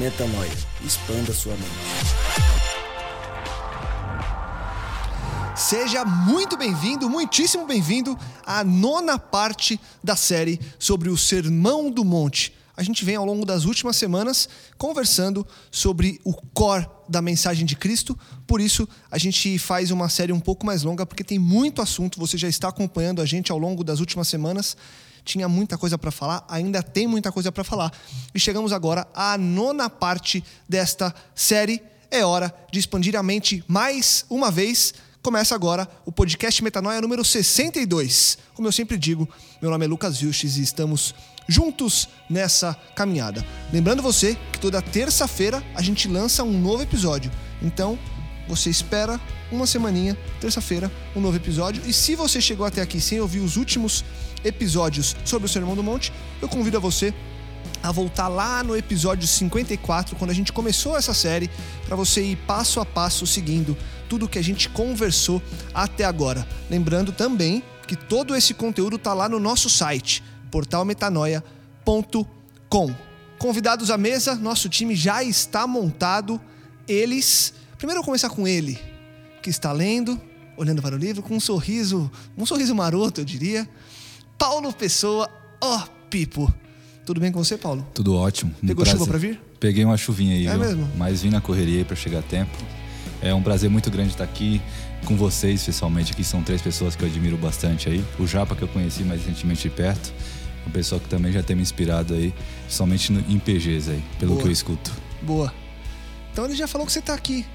Metanoia. Expanda sua mente. Seja muito bem-vindo, muitíssimo bem-vindo à nona parte da série sobre o Sermão do Monte. A gente vem ao longo das últimas semanas conversando sobre o core da mensagem de Cristo, por isso a gente faz uma série um pouco mais longa, porque tem muito assunto, você já está acompanhando a gente ao longo das últimas semanas tinha muita coisa para falar, ainda tem muita coisa para falar. E chegamos agora à nona parte desta série. É hora de expandir a mente mais uma vez. Começa agora o podcast Metanoia número 62. Como eu sempre digo, meu nome é Lucas Vilches e estamos juntos nessa caminhada. Lembrando você que toda terça-feira a gente lança um novo episódio. Então, você espera uma semaninha, terça-feira, um novo episódio. E se você chegou até aqui sem ouvir os últimos episódios sobre o Sermão do Monte, eu convido a você a voltar lá no episódio 54, quando a gente começou essa série, para você ir passo a passo seguindo tudo que a gente conversou até agora. Lembrando também que todo esse conteúdo está lá no nosso site, portalmetanoia.com. Convidados à mesa, nosso time já está montado. Eles. Primeiro eu vou começar com ele, que está lendo, olhando para o livro, com um sorriso, um sorriso maroto, eu diria. Paulo Pessoa, ó, oh, Pipo. Tudo bem com você, Paulo? Tudo ótimo. Um Pegou prazer. chuva para vir? Peguei uma chuvinha aí, É viu? mesmo? Mas vim na correria para chegar a tempo. É um prazer muito grande estar aqui com vocês, especialmente aqui são três pessoas que eu admiro bastante aí. O Japa que eu conheci mais recentemente de perto, uma pessoa que também já tem me inspirado aí, somente em PGs aí, pelo Boa. que eu escuto. Boa. Então ele já falou que você tá aqui,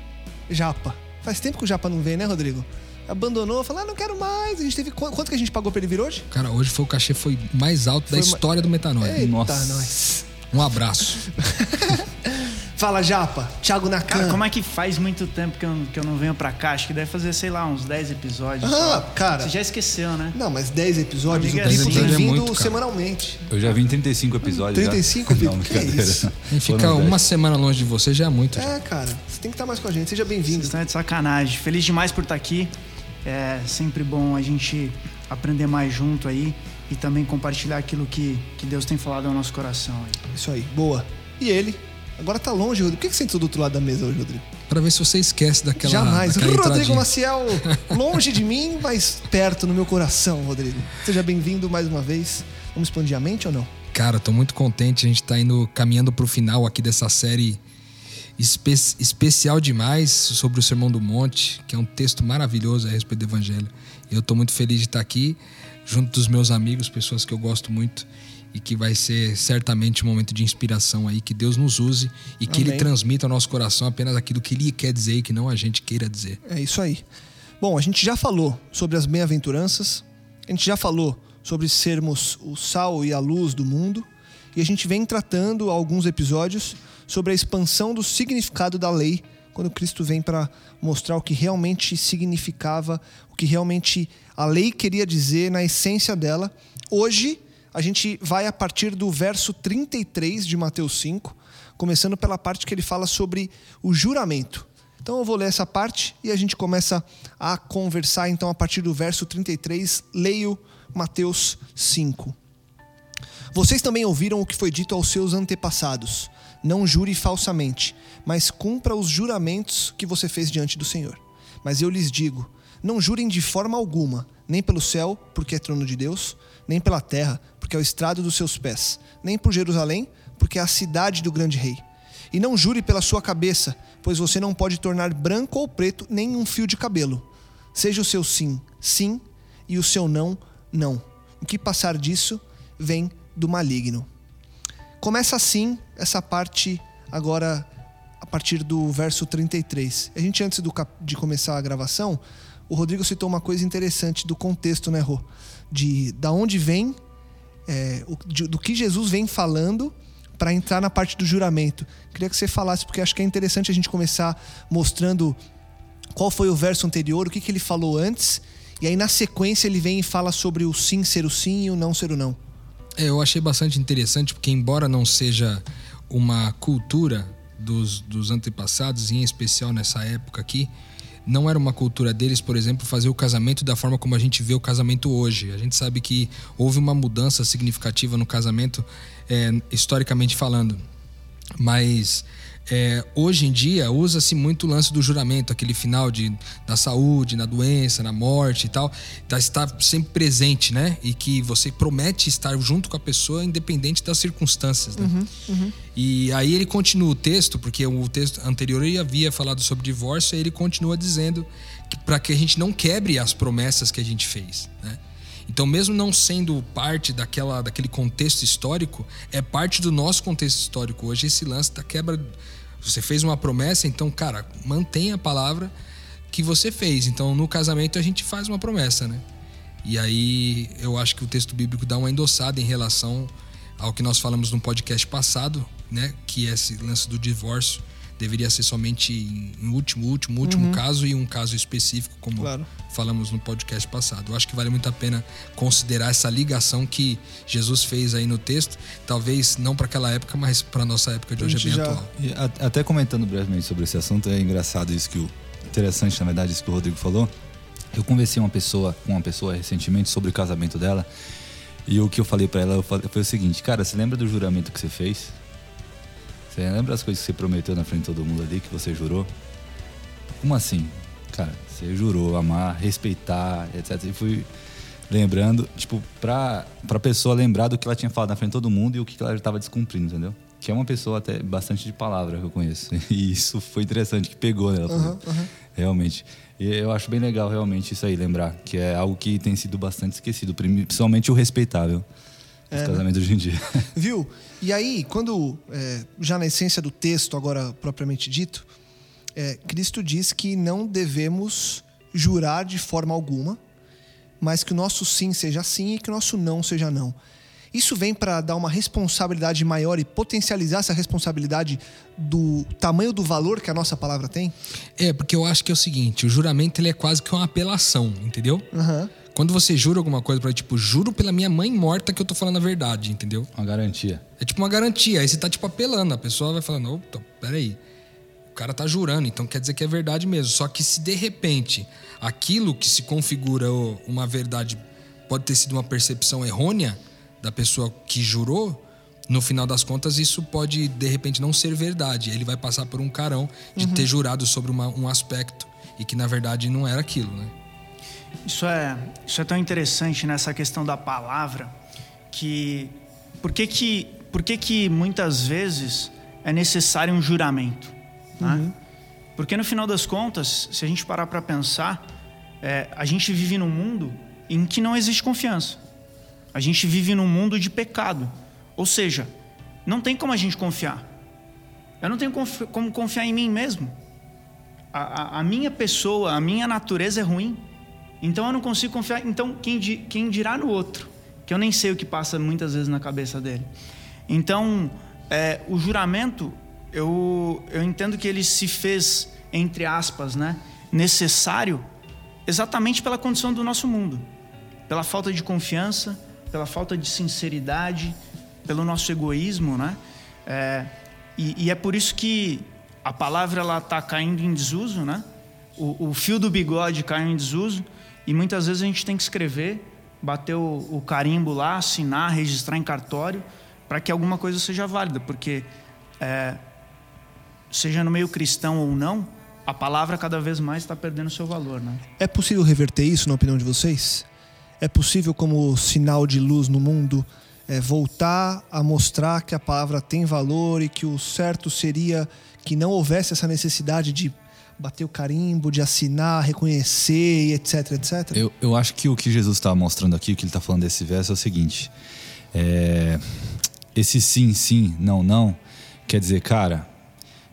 Japa. Faz tempo que o Japa não vem, né, Rodrigo? Abandonou, falou, ah, não quero mais. A gente teve. qu- Quanto que a gente pagou pra ele vir hoje? Cara, hoje foi o cachê foi mais alto Foi da ma- história do Metanoia. Eita, Nossa. nós. Um abraço. Fala, Japa. Thiago Nakan. Cara, como é que faz muito tempo que eu, que eu não venho pra cá? Acho que deve fazer, sei lá, uns 10 episódios. Ah, só. cara. Você já esqueceu, né? Não, mas 10 episódios, o Pipo assim, tem é vindo muito, cara. semanalmente. Eu já vi em 35 episódios. 35, já. Pipo? Não, Que brincadeira. isso? A gente fica Foram uma semana longe de você já é muito. já. É, cara, você tem que estar mais com a gente. Seja bem-vindo. estão de sacanagem. Feliz demais por estar aqui. É sempre bom a gente aprender mais junto aí e também compartilhar aquilo que, que Deus tem falado ao nosso coração. Aí. Isso aí, boa. E ele? Agora tá longe, Rodrigo. Por que que você sentou do outro lado da mesa hoje, Rodrigo? Pra ver se você esquece daquela. Jamais. daquela Rodrigo entradinha. Maciel, longe de mim, mas perto no meu coração, Rodrigo. Seja bem-vindo mais uma vez. Vamos expandir a mente ou não? Cara, tô muito contente. A gente tá indo caminhando pro final aqui dessa série espe- especial demais sobre o Sermão do Monte, que é um texto maravilhoso a respeito do Evangelho. E eu tô muito feliz de estar aqui, junto dos meus amigos, pessoas que eu gosto muito. E que vai ser certamente um momento de inspiração aí, que Deus nos use e que Amém. Ele transmita ao nosso coração apenas aquilo que Ele quer dizer e que não a gente queira dizer. É isso aí. Bom, a gente já falou sobre as bem-aventuranças, a gente já falou sobre sermos o sal e a luz do mundo, e a gente vem tratando alguns episódios sobre a expansão do significado da lei, quando Cristo vem para mostrar o que realmente significava, o que realmente a lei queria dizer na essência dela. Hoje, a gente vai a partir do verso 33 de Mateus 5, começando pela parte que ele fala sobre o juramento. Então eu vou ler essa parte e a gente começa a conversar então a partir do verso 33. Leio Mateus 5. Vocês também ouviram o que foi dito aos seus antepassados: Não jure falsamente, mas cumpra os juramentos que você fez diante do Senhor. Mas eu lhes digo: não jurem de forma alguma, nem pelo céu, porque é trono de Deus, nem pela terra, porque é o estrado dos seus pés, nem por Jerusalém, porque é a cidade do grande rei. E não jure pela sua cabeça, pois você não pode tornar branco ou preto nem um fio de cabelo. Seja o seu sim, sim, e o seu não, não. O que passar disso vem do maligno. Começa assim essa parte agora a partir do verso 33. A gente, antes do, de começar a gravação, o Rodrigo citou uma coisa interessante do contexto, né, Rô? De da onde vem, é, de, do que Jesus vem falando para entrar na parte do juramento. Queria que você falasse, porque acho que é interessante a gente começar mostrando qual foi o verso anterior, o que, que ele falou antes, e aí na sequência ele vem e fala sobre o sim ser o sim e o não ser o não. É, eu achei bastante interessante, porque embora não seja uma cultura dos, dos antepassados, em especial nessa época aqui, não era uma cultura deles, por exemplo, fazer o casamento da forma como a gente vê o casamento hoje. A gente sabe que houve uma mudança significativa no casamento, é, historicamente falando. Mas é, hoje em dia usa-se muito o lance do juramento, aquele final de, da saúde, na doença, na morte e tal, tá, está sempre presente, né? E que você promete estar junto com a pessoa independente das circunstâncias, né? Uhum, uhum. E aí ele continua o texto, porque o texto anterior ele havia falado sobre divórcio, e ele continua dizendo que para que a gente não quebre as promessas que a gente fez, né? Então, mesmo não sendo parte daquela, daquele contexto histórico, é parte do nosso contexto histórico hoje esse lance da quebra. Você fez uma promessa, então, cara, mantenha a palavra que você fez. Então, no casamento, a gente faz uma promessa, né? E aí, eu acho que o texto bíblico dá uma endossada em relação ao que nós falamos no podcast passado, né? Que é esse lance do divórcio deveria ser somente em último, último, último uhum. caso e um caso específico, como claro. falamos no podcast passado. Eu acho que vale muito a pena considerar essa ligação que Jesus fez aí no texto, talvez não para aquela época, mas para nossa época de hoje é bem já... atual. E até comentando brevemente sobre esse assunto, é engraçado isso que o interessante, na verdade, isso que o Rodrigo falou. Eu conversei uma pessoa, com uma pessoa recentemente sobre o casamento dela. E o que eu falei para ela foi o seguinte, cara, você lembra do juramento que você fez? Você lembra as coisas que você prometeu na frente de todo mundo ali, que você jurou? Como assim? Cara, você jurou amar, respeitar, etc. E fui lembrando, tipo, pra, pra pessoa lembrar do que ela tinha falado na frente de todo mundo e o que ela estava descumprindo, entendeu? Que é uma pessoa até bastante de palavra que eu conheço. E isso foi interessante, que pegou nela. Uhum, uhum. Realmente. E eu acho bem legal, realmente, isso aí, lembrar. Que é algo que tem sido bastante esquecido. Principalmente o respeitável. Os é, casamentos né? hoje em dia. Viu? E aí, quando, é, já na essência do texto, agora propriamente dito, é, Cristo diz que não devemos jurar de forma alguma, mas que o nosso sim seja sim e que o nosso não seja não. Isso vem para dar uma responsabilidade maior e potencializar essa responsabilidade do tamanho do valor que a nossa palavra tem? É, porque eu acho que é o seguinte: o juramento ele é quase que uma apelação, entendeu? Uhum. Quando você jura alguma coisa para tipo, juro pela minha mãe morta que eu tô falando a verdade, entendeu? Uma garantia. É tipo uma garantia. Aí você tá tipo apelando, a pessoa vai falando, opa, peraí. O cara tá jurando, então quer dizer que é verdade mesmo. Só que se de repente aquilo que se configura uma verdade pode ter sido uma percepção errônea da pessoa que jurou, no final das contas isso pode de repente não ser verdade. Ele vai passar por um carão de uhum. ter jurado sobre uma, um aspecto e que na verdade não era aquilo, né? Isso é, isso é tão interessante nessa questão da palavra que por que que, por que, que muitas vezes é necessário um juramento? Né? Uhum. Porque no final das contas, se a gente parar para pensar, é, a gente vive num mundo em que não existe confiança. A gente vive num mundo de pecado. Ou seja, não tem como a gente confiar. Eu não tenho como confiar em mim mesmo. A, a, a minha pessoa, a minha natureza é ruim. Então eu não consigo confiar. Então quem, quem dirá no outro? Que eu nem sei o que passa muitas vezes na cabeça dele. Então é, o juramento, eu, eu entendo que ele se fez, entre aspas, né, necessário exatamente pela condição do nosso mundo, pela falta de confiança, pela falta de sinceridade, pelo nosso egoísmo, né? É, e, e, é por isso que a palavra ela está caindo em desuso, né? O, o fio do bigode caiu em desuso e muitas vezes a gente tem que escrever, bater o, o carimbo lá, assinar, registrar em cartório, para que alguma coisa seja válida, porque é, seja no meio cristão ou não, a palavra cada vez mais está perdendo seu valor. Né? É possível reverter isso, na opinião de vocês? É possível, como sinal de luz no mundo, é, voltar a mostrar que a palavra tem valor e que o certo seria que não houvesse essa necessidade de bater o carimbo, de assinar, reconhecer, etc, etc? Eu, eu acho que o que Jesus está mostrando aqui, o que ele está falando desse verso é o seguinte: é, esse sim, sim, não, não, quer dizer, cara,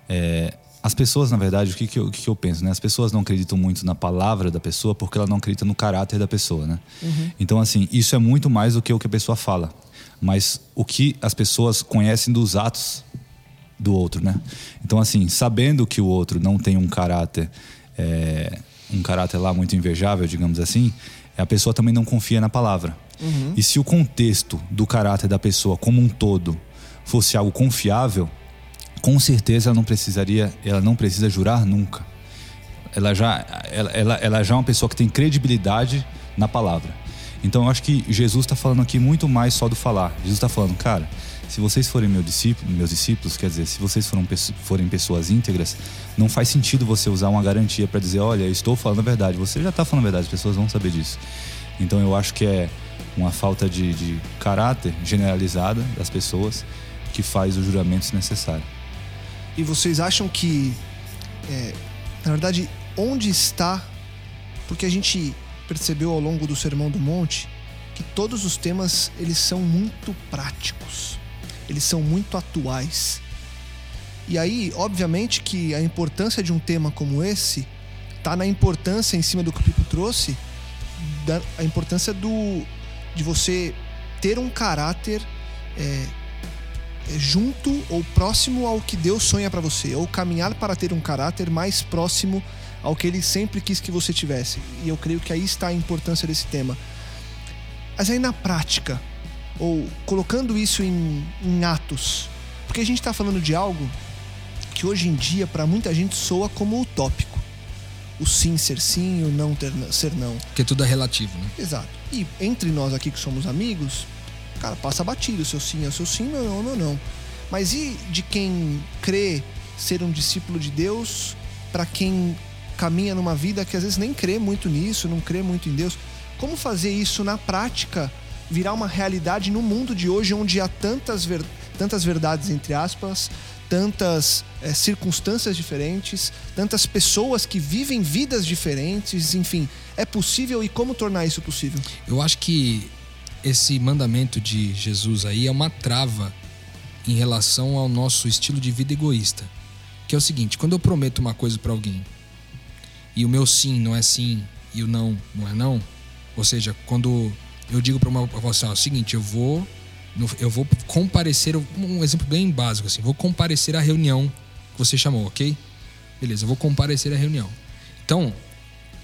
é, as pessoas, na verdade, o que, que, eu, o que, que eu penso, né? As pessoas não acreditam muito na palavra da pessoa porque ela não acredita no caráter da pessoa, né? Uhum. Então, assim, isso é muito mais do que o que a pessoa fala. Mas o que as pessoas conhecem dos atos do outro, né? Então, assim, sabendo que o outro não tem um caráter, é, um caráter lá muito invejável, digamos assim, a pessoa também não confia na palavra. Uhum. E se o contexto do caráter da pessoa como um todo fosse algo confiável, com certeza ela não precisaria, ela não precisa jurar nunca. Ela já, ela, ela, ela já é uma pessoa que tem credibilidade na palavra. Então eu acho que Jesus está falando aqui muito mais só do falar. Jesus está falando, cara, se vocês forem meu discípulo, meus discípulos, quer dizer, se vocês foram, forem pessoas íntegras, não faz sentido você usar uma garantia para dizer, olha, eu estou falando a verdade. Você já está falando a verdade, as pessoas vão saber disso. Então eu acho que é uma falta de, de caráter generalizada das pessoas que faz o juramento necessário. E vocês acham que, é, na verdade, onde está? Porque a gente percebeu ao longo do Sermão do Monte que todos os temas eles são muito práticos, eles são muito atuais. E aí, obviamente, que a importância de um tema como esse está na importância em cima do que o Pipo trouxe, da, a importância do de você ter um caráter é, é, junto ou próximo ao que Deus sonha para você, ou caminhar para ter um caráter mais próximo ao que Ele sempre quis que você tivesse. E eu creio que aí está a importância desse tema. Mas aí na prática, ou colocando isso em, em atos, porque a gente está falando de algo que hoje em dia para muita gente soa como utópico. O sim ser sim, o não ter, ser não. Porque tudo é relativo, né? Exato. E entre nós aqui que somos amigos, cara, passa batido. Seu sim é seu sim, meu não, meu não. Mas e de quem crê ser um discípulo de Deus, para quem caminha numa vida que às vezes nem crê muito nisso, não crê muito em Deus? Como fazer isso na prática virar uma realidade no mundo de hoje, onde há tantas, ver, tantas verdades, entre aspas, tantas é, circunstâncias diferentes, tantas pessoas que vivem vidas diferentes, enfim, é possível e como tornar isso possível? Eu acho que esse mandamento de Jesus aí é uma trava em relação ao nosso estilo de vida egoísta. Que é o seguinte: quando eu prometo uma coisa para alguém e o meu sim não é sim e o não não é não, ou seja, quando eu digo para uma o seguinte, eu vou eu vou comparecer, um exemplo bem básico assim, vou comparecer à reunião que você chamou, ok? Beleza, eu vou comparecer à reunião. Então,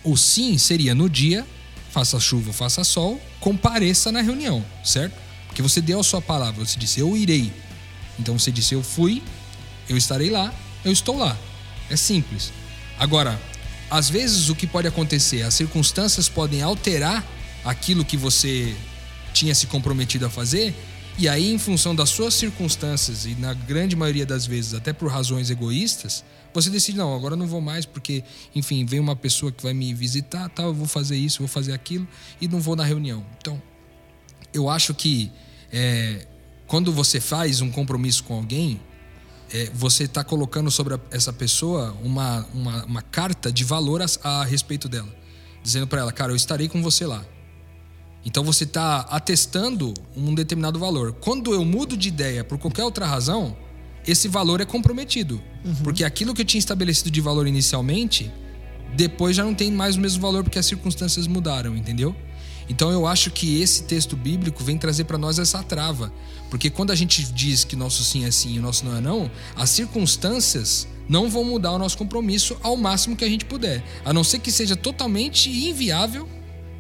o sim seria no dia faça chuva, faça sol, compareça na reunião, certo? Porque você deu a sua palavra, você disse eu irei. Então você disse eu fui, eu estarei lá, eu estou lá. É simples. Agora, às vezes o que pode acontecer, as circunstâncias podem alterar aquilo que você tinha se comprometido a fazer, e aí, em função das suas circunstâncias, e na grande maioria das vezes até por razões egoístas, você decide, não, agora não vou mais porque, enfim, vem uma pessoa que vai me visitar, tal, eu vou fazer isso, vou fazer aquilo e não vou na reunião. Então, eu acho que é, quando você faz um compromisso com alguém, é, você está colocando sobre a, essa pessoa uma, uma, uma, carta de valor a, a respeito dela, dizendo para ela, cara, eu estarei com você lá. Então você está atestando um determinado valor. Quando eu mudo de ideia por qualquer outra razão, esse valor é comprometido. Uhum. Porque aquilo que eu tinha estabelecido de valor inicialmente, depois já não tem mais o mesmo valor porque as circunstâncias mudaram, entendeu? Então eu acho que esse texto bíblico vem trazer para nós essa trava. Porque quando a gente diz que nosso sim é sim e o nosso não é não, as circunstâncias não vão mudar o nosso compromisso ao máximo que a gente puder. A não ser que seja totalmente inviável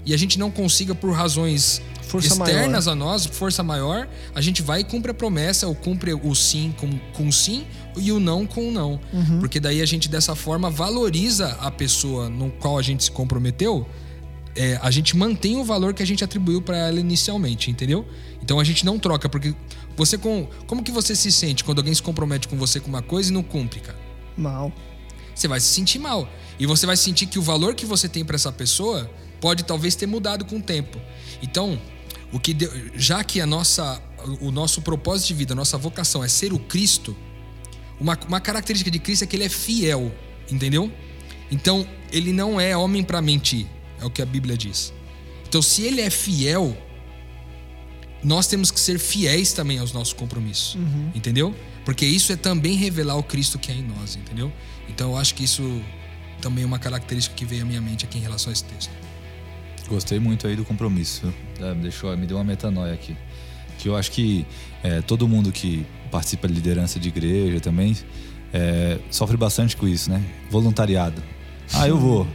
e a gente não consiga por razões força externas maior. a nós, força maior, a gente vai e cumpre a promessa, ou cumpre o sim com, com sim e o não com o não. Uhum. Porque daí a gente, dessa forma, valoriza a pessoa no qual a gente se comprometeu. É, a gente mantém o valor que a gente atribuiu para ela inicialmente, entendeu? Então a gente não troca, porque você com. Como que você se sente quando alguém se compromete com você com uma coisa e não cumpre, cara? Mal. Você vai se sentir mal. E você vai sentir que o valor que você tem para essa pessoa pode talvez ter mudado com o tempo. Então, o que deu, já que a nossa o nosso propósito de vida, a nossa vocação é ser o Cristo, uma, uma característica de Cristo é que ele é fiel, entendeu? Então, ele não é homem para mentir, é o que a Bíblia diz. Então, se ele é fiel, nós temos que ser fiéis também aos nossos compromissos, Uhum. entendeu? Porque isso é também revelar o Cristo que é em nós, entendeu? Então, eu acho que isso também é uma característica que veio à minha mente aqui em relação a esse texto. Gostei muito aí do compromisso. É, me deixou, me deu uma metanoia aqui. Que eu acho que é, todo mundo que participa de liderança de igreja também é, sofre bastante com isso, né? Voluntariado. Ah, eu vou.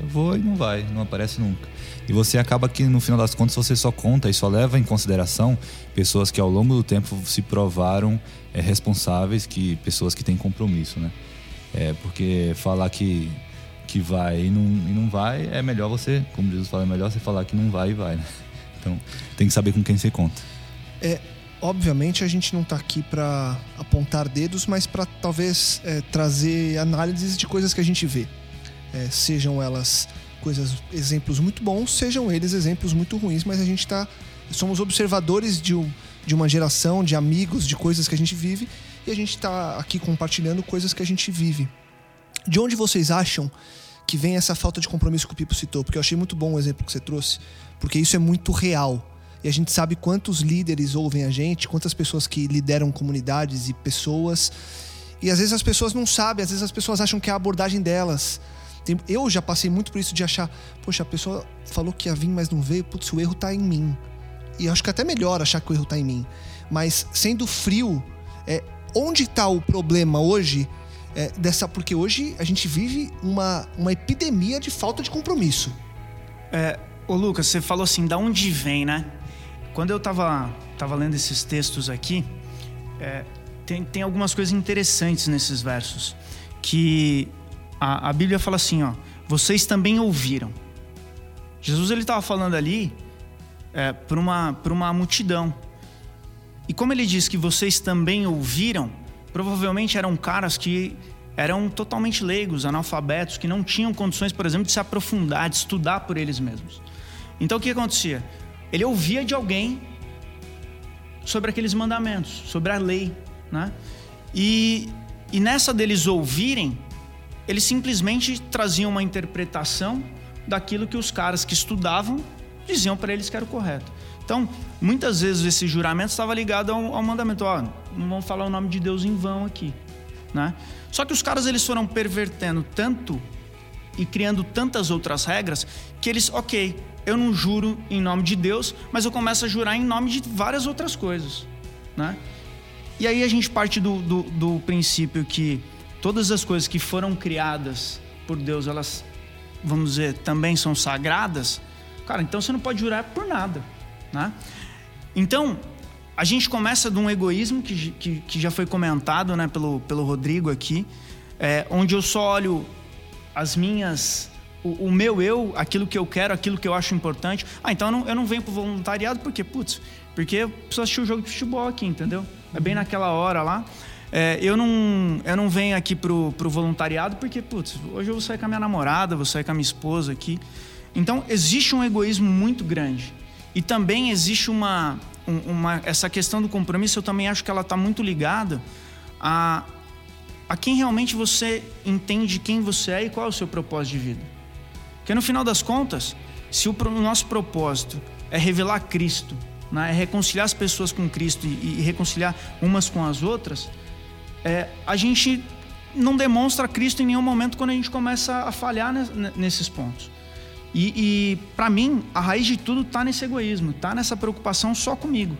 Eu vou e não vai, não aparece nunca. E você acaba que no final das contas você só conta e só leva em consideração pessoas que ao longo do tempo se provaram é, responsáveis, que pessoas que têm compromisso, né? É, porque falar que, que vai e não, e não vai, é melhor você, como Jesus fala, é melhor você falar que não vai e vai, né? Então tem que saber com quem você conta. É, obviamente a gente não tá aqui para apontar dedos, mas para talvez é, trazer análises de coisas que a gente vê. É, sejam elas coisas, exemplos muito bons, sejam eles exemplos muito ruins, mas a gente tá. Somos observadores de, um, de uma geração, de amigos, de coisas que a gente vive, e a gente tá aqui compartilhando coisas que a gente vive. De onde vocês acham que vem essa falta de compromisso que o Pipo citou? Porque eu achei muito bom o exemplo que você trouxe, porque isso é muito real. E a gente sabe quantos líderes ouvem a gente, quantas pessoas que lideram comunidades e pessoas. E às vezes as pessoas não sabem, às vezes as pessoas acham que é a abordagem delas. Eu já passei muito por isso de achar, poxa, a pessoa falou que ia vir, mas não veio, putz, o erro tá em mim. E acho que é até melhor achar que o erro tá em mim. Mas sendo frio, é, onde tá o problema hoje? É, dessa, porque hoje a gente vive uma, uma epidemia de falta de compromisso. Ô Lucas, você falou assim, da onde vem, né? Quando eu tava, tava lendo esses textos aqui, é, tem, tem algumas coisas interessantes nesses versos. Que a, a Bíblia fala assim, ó, vocês também ouviram. Jesus ele estava falando ali é, para uma, uma multidão. E como ele diz que vocês também ouviram, provavelmente eram caras que eram totalmente leigos, analfabetos, que não tinham condições, por exemplo, de se aprofundar, de estudar por eles mesmos. Então o que acontecia? Ele ouvia de alguém sobre aqueles mandamentos, sobre a lei, né? E, e nessa deles ouvirem, eles simplesmente traziam uma interpretação daquilo que os caras que estudavam diziam para eles que era o correto. Então, muitas vezes esse juramento estava ligado ao, ao mandamento, ó, não vamos falar o nome de Deus em vão aqui, né? Só que os caras eles foram pervertendo tanto e criando tantas outras regras que eles, ok, eu não juro em nome de Deus, mas eu começo a jurar em nome de várias outras coisas, né? E aí a gente parte do, do, do princípio que todas as coisas que foram criadas por Deus, elas, vamos dizer, também são sagradas. Cara, então você não pode jurar por nada, né? Então, a gente começa de um egoísmo que, que, que já foi comentado né, pelo, pelo Rodrigo aqui, é, onde eu só olho as minhas. O, o, meu eu, aquilo que eu quero, aquilo que eu acho importante. Ah, então eu não, eu não venho pro voluntariado porque, putz, porque eu preciso assistir o jogo de futebol aqui, entendeu? É bem naquela hora lá. É, eu, não, eu não venho aqui pro, pro voluntariado porque, putz, hoje eu vou sair com a minha namorada, vou sair com a minha esposa aqui. Então, existe um egoísmo muito grande. E também existe uma, uma, essa questão do compromisso, eu também acho que ela está muito ligada a, a quem realmente você entende quem você é e qual é o seu propósito de vida. Porque no final das contas, se o, o nosso propósito é revelar Cristo, né, é reconciliar as pessoas com Cristo e, e reconciliar umas com as outras, é, a gente não demonstra Cristo em nenhum momento quando a gente começa a falhar nesses pontos. E, e para mim, a raiz de tudo está nesse egoísmo, está nessa preocupação só comigo,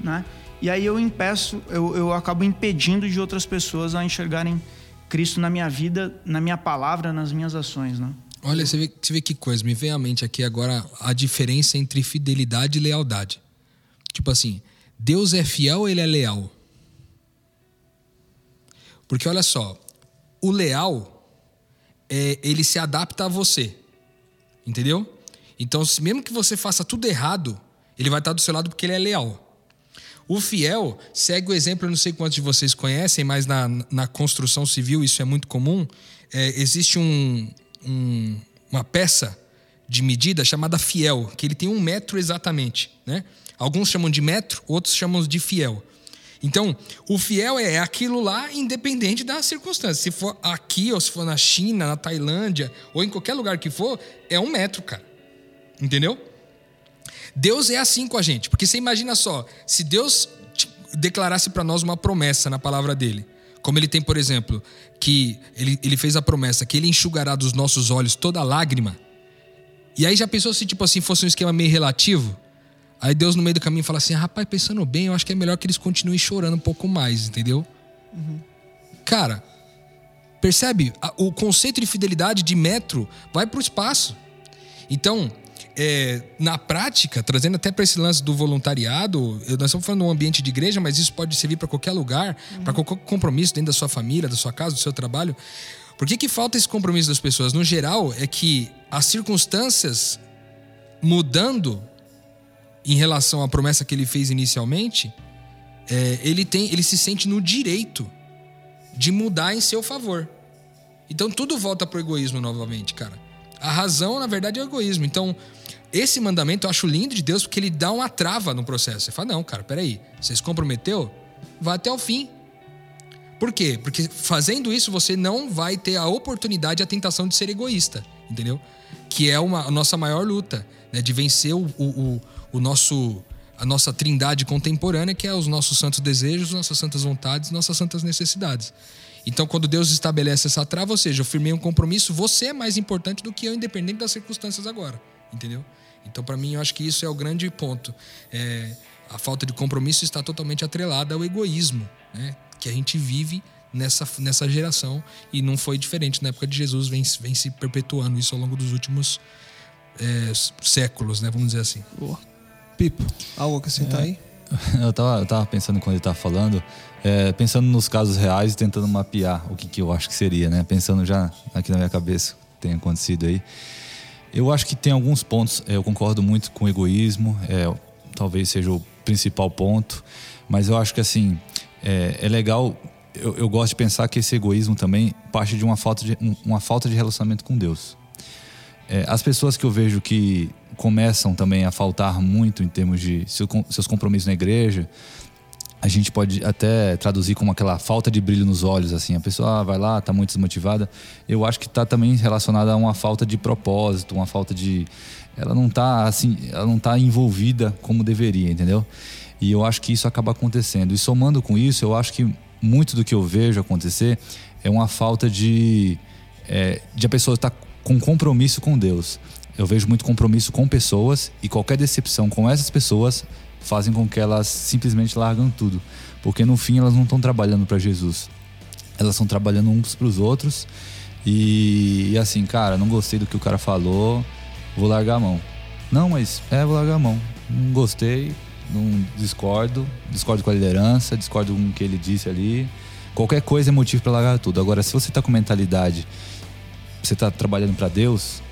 né? E aí eu impeço, eu, eu acabo impedindo de outras pessoas a enxergarem Cristo na minha vida, na minha palavra, nas minhas ações, né? Olha, você vê, você vê que coisa. Me vem à mente aqui agora a diferença entre fidelidade e lealdade. Tipo assim, Deus é fiel ou ele é leal? Porque olha só, o leal, é, ele se adapta a você. Entendeu? Então, se mesmo que você faça tudo errado, ele vai estar do seu lado porque ele é leal. O fiel segue o exemplo, eu não sei quantos de vocês conhecem, mas na, na construção civil isso é muito comum. É, existe um, um, uma peça de medida chamada fiel, que ele tem um metro exatamente. Né? Alguns chamam de metro, outros chamam de fiel. Então, o fiel é aquilo lá, independente das circunstâncias. Se for aqui, ou se for na China, na Tailândia, ou em qualquer lugar que for, é um metro, cara. Entendeu? Deus é assim com a gente. Porque você imagina só, se Deus declarasse para nós uma promessa na palavra dele, como ele tem, por exemplo, que ele, ele fez a promessa que ele enxugará dos nossos olhos toda lágrima. E aí já pensou se, tipo assim, fosse um esquema meio relativo? Aí Deus no meio do caminho fala assim: rapaz, pensando bem, eu acho que é melhor que eles continuem chorando um pouco mais, entendeu? Uhum. Cara, percebe? O conceito de fidelidade de metro vai para o espaço. Então, é, na prática, trazendo até para esse lance do voluntariado, eu, nós estamos falando de um ambiente de igreja, mas isso pode servir para qualquer lugar, uhum. para qualquer compromisso dentro da sua família, da sua casa, do seu trabalho. Por que, que falta esse compromisso das pessoas? No geral, é que as circunstâncias mudando em relação à promessa que ele fez inicialmente, é, ele tem, ele se sente no direito de mudar em seu favor. Então tudo volta pro egoísmo novamente, cara. A razão, na verdade, é o egoísmo. Então, esse mandamento eu acho lindo de Deus porque ele dá uma trava no processo. Você fala, não, cara, peraí, você se comprometeu? Vá até o fim. Por quê? Porque fazendo isso você não vai ter a oportunidade a tentação de ser egoísta, entendeu? Que é uma, a nossa maior luta, né? De vencer o, o, o nosso a nossa trindade contemporânea, que é os nossos santos desejos, nossas santas vontades, nossas santas necessidades. Então, quando Deus estabelece essa trava, ou seja, eu firmei um compromisso, você é mais importante do que eu, independente das circunstâncias agora, entendeu? Então, para mim, eu acho que isso é o grande ponto. É, a falta de compromisso está totalmente atrelada ao egoísmo, né? Que a gente vive nessa, nessa geração e não foi diferente na época de Jesus, vem, vem se perpetuando isso ao longo dos últimos é, séculos, né? Vamos dizer assim. Boa. Pipo, algo a acrescentar é. aí? Eu tava, eu tava pensando quando ele tava falando, é, pensando nos casos reais e tentando mapear o que, que eu acho que seria, né? Pensando já aqui na minha cabeça o que tem acontecido aí. Eu acho que tem alguns pontos, é, eu concordo muito com o egoísmo, é, talvez seja o principal ponto, mas eu acho que assim, é, é legal, eu, eu, gosto de pensar que esse egoísmo também parte de uma falta de, uma falta de relacionamento com Deus. É, as pessoas que eu vejo que começam também a faltar muito em termos de seus compromissos na igreja, a gente pode até traduzir como aquela falta de brilho nos olhos, assim. A pessoa ah, vai lá, está muito desmotivada. Eu acho que está também relacionada a uma falta de propósito, uma falta de... Ela não está assim, ela não tá envolvida como deveria, entendeu? E eu acho que isso acaba acontecendo. E somando com isso, eu acho que muito do que eu vejo acontecer é uma falta de... É, de a pessoa estar tá com compromisso com Deus. Eu vejo muito compromisso com pessoas e qualquer decepção com essas pessoas fazem com que elas simplesmente largam tudo, porque no fim elas não estão trabalhando para Jesus. Elas estão trabalhando uns para os outros e, e, assim, cara, não gostei do que o cara falou, vou largar a mão. Não, mas é, vou largar a mão. Não gostei, não discordo, discordo com a liderança, discordo com o que ele disse ali. Qualquer coisa é motivo para largar tudo. Agora, se você está com mentalidade, você está trabalhando para Deus,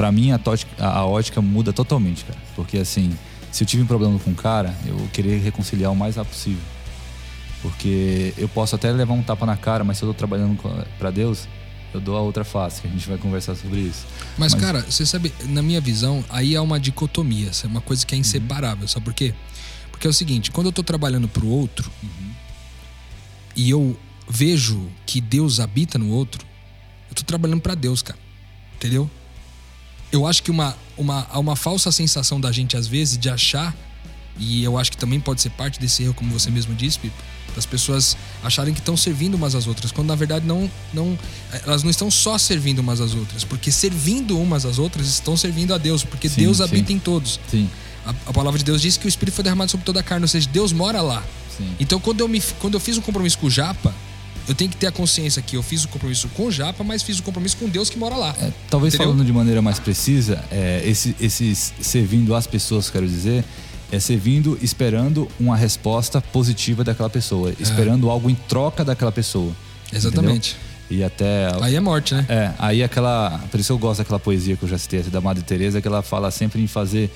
para mim a, tótica, a, ótica muda totalmente, cara. Porque assim, se eu tive um problema com um cara, eu querer reconciliar o mais rápido possível. Porque eu posso até levar um tapa na cara, mas se eu tô trabalhando para Deus, eu dou a outra face, que a gente vai conversar sobre isso. Mas, mas, cara, você sabe, na minha visão, aí é uma dicotomia, é uma coisa que é uhum. inseparável, uhum. sabe por quê? Porque é o seguinte, quando eu tô trabalhando pro outro uhum. e eu vejo que Deus habita no outro, eu tô trabalhando para Deus, cara. Entendeu? Eu acho que uma, uma, há uma falsa sensação da gente, às vezes, de achar, e eu acho que também pode ser parte desse erro, como você mesmo disse, Pipo, das pessoas acharem que estão servindo umas às outras, quando na verdade não, não, elas não estão só servindo umas às outras, porque servindo umas às outras estão servindo a Deus, porque sim, Deus habita sim. em todos. Sim. A, a, palavra de Deus diz que o Espírito foi derramado sobre toda a carne, ou seja, Deus mora lá. Então quando eu, me, quando eu fiz um compromisso com o Japa, eu tenho que ter a consciência que eu fiz o compromisso com o Japa, mas fiz o compromisso com Deus que mora lá. É, talvez entendeu? falando de maneira mais precisa, é, esse, esse servindo às pessoas, quero dizer, é servindo esperando uma resposta positiva daquela pessoa, é. esperando algo em troca daquela pessoa. Exatamente. Entendeu? E até. Aí é morte, né? É, aí aquela. Por isso eu gosto daquela poesia que eu já citei, da Madre Teresa, que ela fala sempre em fazer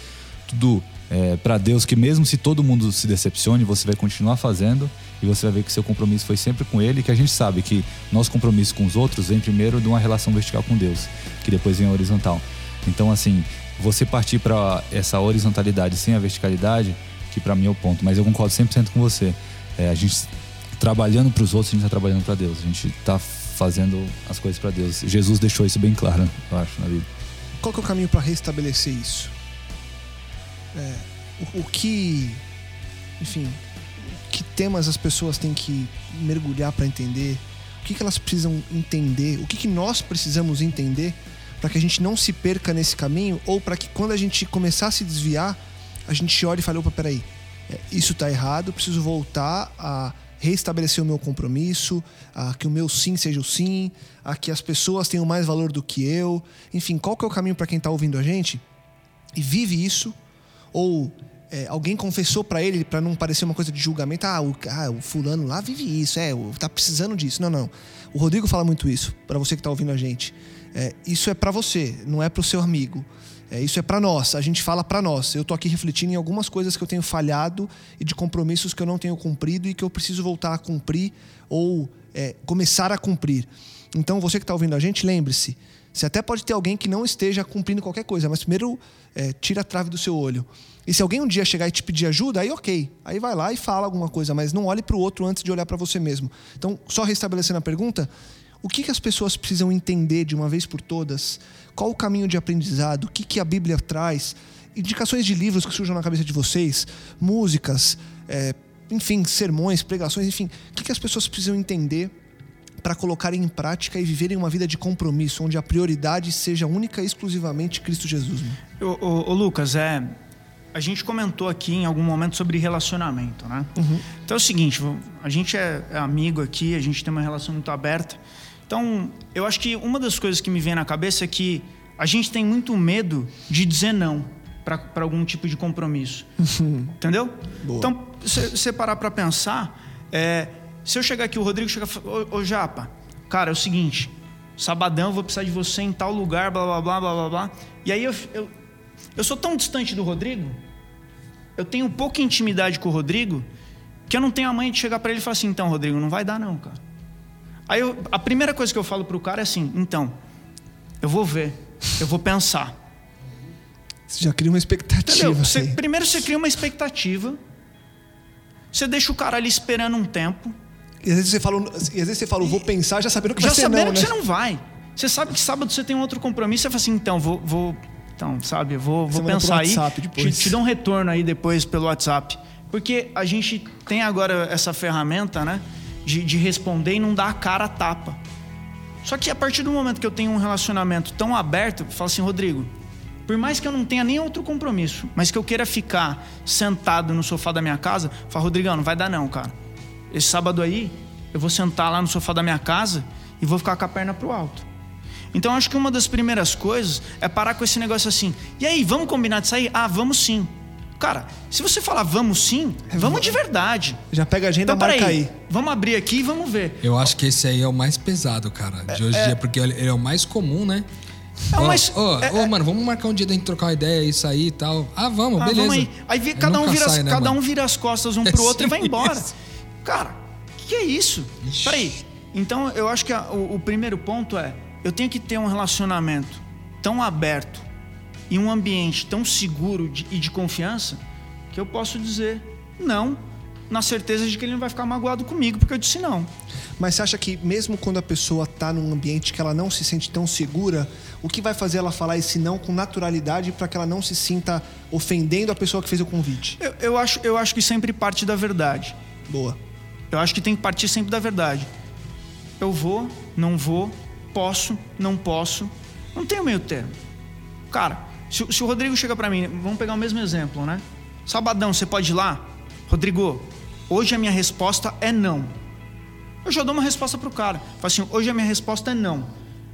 tudo é, para Deus, que mesmo se todo mundo se decepcione, você vai continuar fazendo e você vai ver que seu compromisso foi sempre com Ele, que a gente sabe que nosso compromisso com os outros vem primeiro de uma relação vertical com Deus, que depois vem a horizontal. Então, assim, você partir para essa horizontalidade sem a verticalidade, que para mim é o ponto. Mas eu concordo 100% com você. É, a gente trabalhando para os outros, a gente está trabalhando para Deus. A gente está fazendo as coisas para Deus. Jesus deixou isso bem claro, eu acho, na vida. Qual que é o caminho para restabelecer isso? É, o, o que, enfim, que temas as pessoas têm que mergulhar para entender? O que, que elas precisam entender? O que, que nós precisamos entender para que a gente não se perca nesse caminho ou para que quando a gente começar a se desviar, a gente olhe e fale: opa, peraí, é, isso está errado, preciso voltar a restabelecer o meu compromisso, a que o meu sim seja o sim, a que as pessoas tenham mais valor do que eu. Enfim, qual que é o caminho para quem está ouvindo a gente e vive isso? Ou é, alguém confessou para ele, para não parecer uma coisa de julgamento, ah o, ah, o fulano lá vive isso, é, tá precisando disso. Não, não. O Rodrigo fala muito isso, para você que está ouvindo a gente. É, isso é para você, não é para o seu amigo. É, isso é para nós, a gente fala para nós. Eu estou aqui refletindo em algumas coisas que eu tenho falhado e de compromissos que eu não tenho cumprido e que eu preciso voltar a cumprir ou é, começar a cumprir. Então, você que está ouvindo a gente, lembre-se: você até pode ter alguém que não esteja cumprindo qualquer coisa, mas primeiro é, tira a trave do seu olho. E se alguém um dia chegar e te pedir ajuda, aí ok. Aí vai lá e fala alguma coisa, mas não olhe para o outro antes de olhar para você mesmo. Então, só restabelecendo a pergunta, o que, que as pessoas precisam entender de uma vez por todas? Qual o caminho de aprendizado? O que, que a Bíblia traz? Indicações de livros que surjam na cabeça de vocês, músicas, é, enfim, sermões, pregações, enfim. O que, que as pessoas precisam entender para colocarem em prática e viverem uma vida de compromisso, onde a prioridade seja única e exclusivamente Cristo Jesus? Ô, ô, ô Lucas, é, a gente comentou aqui em algum momento sobre relacionamento, né? Uhum. Então é o seguinte, a gente é, é amigo aqui, a gente tem uma relação muito aberta. Então, eu acho que uma das coisas que me vem na cabeça é que a gente tem muito medo de dizer não para algum tipo de compromisso. Entendeu? Boa. Então, se você parar para pensar, é, se eu chegar aqui, o Rodrigo chega e ô, ô Japa, cara, é o seguinte, sabadão eu vou precisar de você em tal lugar, blá, blá, blá, blá, blá, blá. E aí eu, eu, eu sou tão distante do Rodrigo, eu tenho pouca intimidade com o Rodrigo, que eu não tenho a mãe de chegar para ele e falar assim, então, Rodrigo, não vai dar não, cara. Aí eu, a primeira coisa que eu falo pro cara é assim: então, eu vou ver, eu vou pensar. Você já cria uma expectativa. Você, primeiro você cria uma expectativa. Você deixa o cara ali esperando um tempo. E às vezes você fala, às vezes você fala, vou pensar, já sabendo que já vai ser sabendo não, que né? você não vai. Você sabe que sábado você tem um outro compromisso, você fala assim, então, vou, vou então, sabe, vou, vou pensar aí. Te, te dou um retorno aí depois pelo WhatsApp. Porque a gente tem agora essa ferramenta, né? de, de responder e não dar a cara a tapa. Só que a partir do momento que eu tenho um relacionamento tão aberto, eu falo assim, Rodrigo, por mais que eu não tenha nem outro compromisso, mas que eu queira ficar sentado no sofá da minha casa, falo, Rodrigão, não vai dar não, cara. Esse sábado aí, eu vou sentar lá no sofá da minha casa e vou ficar com a perna pro alto. Então acho que uma das primeiras coisas é parar com esse negócio assim. E aí, vamos combinar de sair? Ah, vamos sim. Cara, se você falar vamos sim, é, vamos de verdade. Já pega a agenda, então, marca aí. Vamos abrir aqui e vamos ver. Eu acho que esse aí é o mais pesado, cara, de é, hoje em é, dia, porque ele é o mais comum, né? É, oh, mas, oh, é, oh, mano, vamos marcar um dia da gente trocar uma ideia e sair e tal. Ah, vamos, ah, beleza. Vamos aí. Aí, aí cada, um vira, sai, né, cada um vira as costas um pro outro e vai embora. Isso. Cara, o que é isso? Ixi. Peraí. Então, eu acho que a, o, o primeiro ponto é: eu tenho que ter um relacionamento tão aberto em um ambiente tão seguro de, e de confiança que eu posso dizer não, na certeza de que ele não vai ficar magoado comigo porque eu disse não. Mas você acha que mesmo quando a pessoa está num ambiente que ela não se sente tão segura, o que vai fazer ela falar esse não com naturalidade para que ela não se sinta ofendendo a pessoa que fez o convite? Eu, eu, acho, eu acho que sempre parte da verdade. Boa. Eu acho que tem que partir sempre da verdade. Eu vou, não vou, posso, não posso. Não tem meio termo. Cara, se, se o Rodrigo chega para mim, vamos pegar o mesmo exemplo, né? Sabadão, você pode ir lá? Rodrigo, hoje a minha resposta é não. Eu já dou uma resposta pro cara. Falo assim, hoje a minha resposta é não.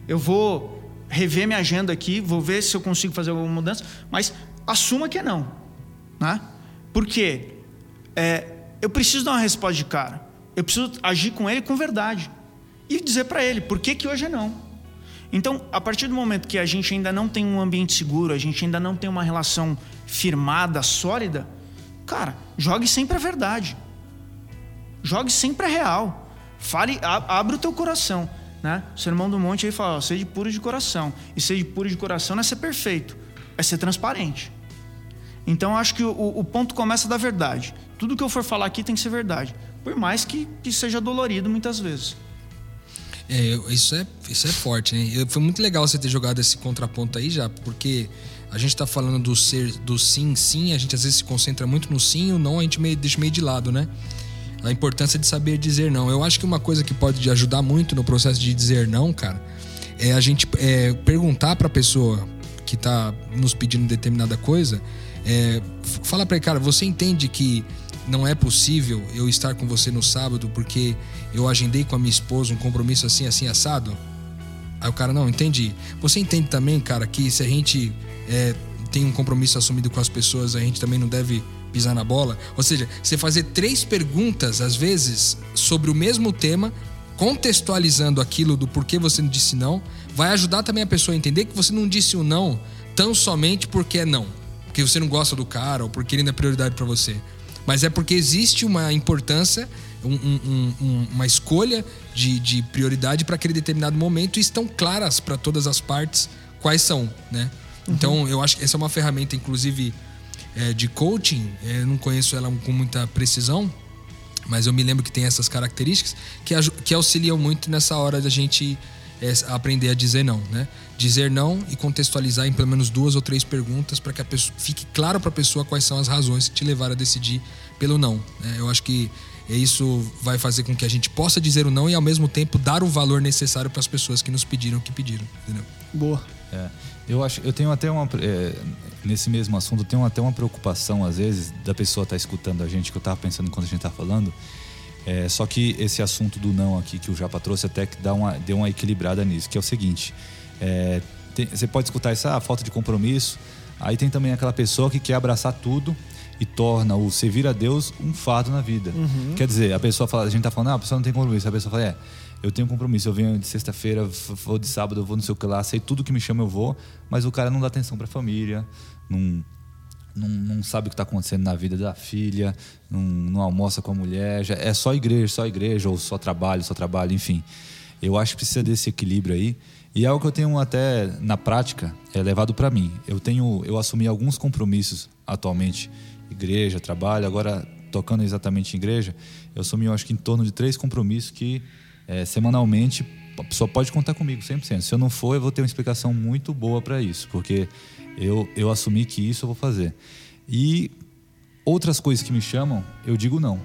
Eu vou rever minha agenda aqui, vou ver se eu consigo fazer alguma mudança, mas assuma que é não. Né? Por quê? É, eu preciso dar uma resposta de cara. Eu preciso agir com ele com verdade. E dizer para ele por que, que hoje é não. Então, a partir do momento que a gente ainda não tem um ambiente seguro, a gente ainda não tem uma relação firmada, sólida, cara, jogue sempre a verdade. Jogue sempre a real. Fale, abra o teu coração. Né? O sermão do monte aí fala: ó, seja puro de coração. E ser puro de coração não é ser perfeito, é ser transparente. Então acho que o, o ponto começa da verdade. Tudo que eu for falar aqui tem que ser verdade. Por mais que, que seja dolorido muitas vezes. É, isso é, isso é forte, né? Foi muito legal você ter jogado esse contraponto aí já, porque a gente tá falando do ser, do sim, sim, a gente às vezes se concentra muito no sim, o não a gente meio, deixa meio de lado, né? A importância de saber dizer não. Eu acho que uma coisa que pode ajudar muito no processo de dizer não, cara, é a gente é, perguntar pra pessoa que tá nos pedindo determinada coisa, é, fala pra ele, cara, você entende que não é possível eu estar com você no sábado porque eu agendei com a minha esposa um compromisso assim, assim, assado? Aí o cara, não, entendi. Você entende também, cara, que se a gente é, tem um compromisso assumido com as pessoas, a gente também não deve pisar na bola? Ou seja, você fazer três perguntas, às vezes, sobre o mesmo tema, contextualizando aquilo do porquê você não disse não, vai ajudar também a pessoa a entender que você não disse o não tão somente porque é não. Porque você não gosta do cara ou porque ele não é prioridade para você. Mas é porque existe uma importância, um, um, um, uma escolha de, de prioridade para aquele determinado momento e estão claras para todas as partes quais são, né? Uhum. Então, eu acho que essa é uma ferramenta, inclusive, é, de coaching. Eu não conheço ela com muita precisão, mas eu me lembro que tem essas características que, que auxiliam muito nessa hora da gente é, aprender a dizer não, né? Dizer não e contextualizar em pelo menos duas ou três perguntas para que a pessoa, fique claro para a pessoa quais são as razões que te levaram a decidir pelo não. Né? Eu acho que isso vai fazer com que a gente possa dizer o não e ao mesmo tempo dar o valor necessário para as pessoas que nos pediram o que pediram. Entendeu? Boa. É, eu acho, eu tenho até uma é, nesse mesmo assunto, eu tenho até uma preocupação às vezes da pessoa estar tá escutando a gente que eu estava pensando enquanto a gente está falando. É, só que esse assunto do não aqui que o Japa trouxe até que dá uma, deu uma equilibrada nisso, que é o seguinte: é, tem, você pode escutar essa ah, falta de compromisso. Aí tem também aquela pessoa que quer abraçar tudo e torna o servir a Deus um fato na vida. Uhum. Quer dizer, a pessoa fala, a gente tá falando, ah, a pessoa não tem compromisso. A pessoa fala, é, eu tenho compromisso, eu venho de sexta-feira, vou de sábado, eu vou no seu lá, sei tudo que me chama, eu vou, mas o cara não dá atenção para a família, não, não, não, sabe o que está acontecendo na vida da filha, não, não, almoça com a mulher, já é só igreja, só igreja, ou só trabalho, só trabalho, enfim. Eu acho que precisa desse equilíbrio aí. E é algo que eu tenho até na prática é levado para mim. Eu tenho, eu assumi alguns compromissos atualmente, igreja, trabalho, agora tocando exatamente em igreja, eu assumi, eu acho que em torno de três compromissos que é, semanalmente a pessoa pode contar comigo 100%. Se eu não for, eu vou ter uma explicação muito boa para isso, porque eu, eu assumi que isso eu vou fazer. E outras coisas que me chamam, eu digo não.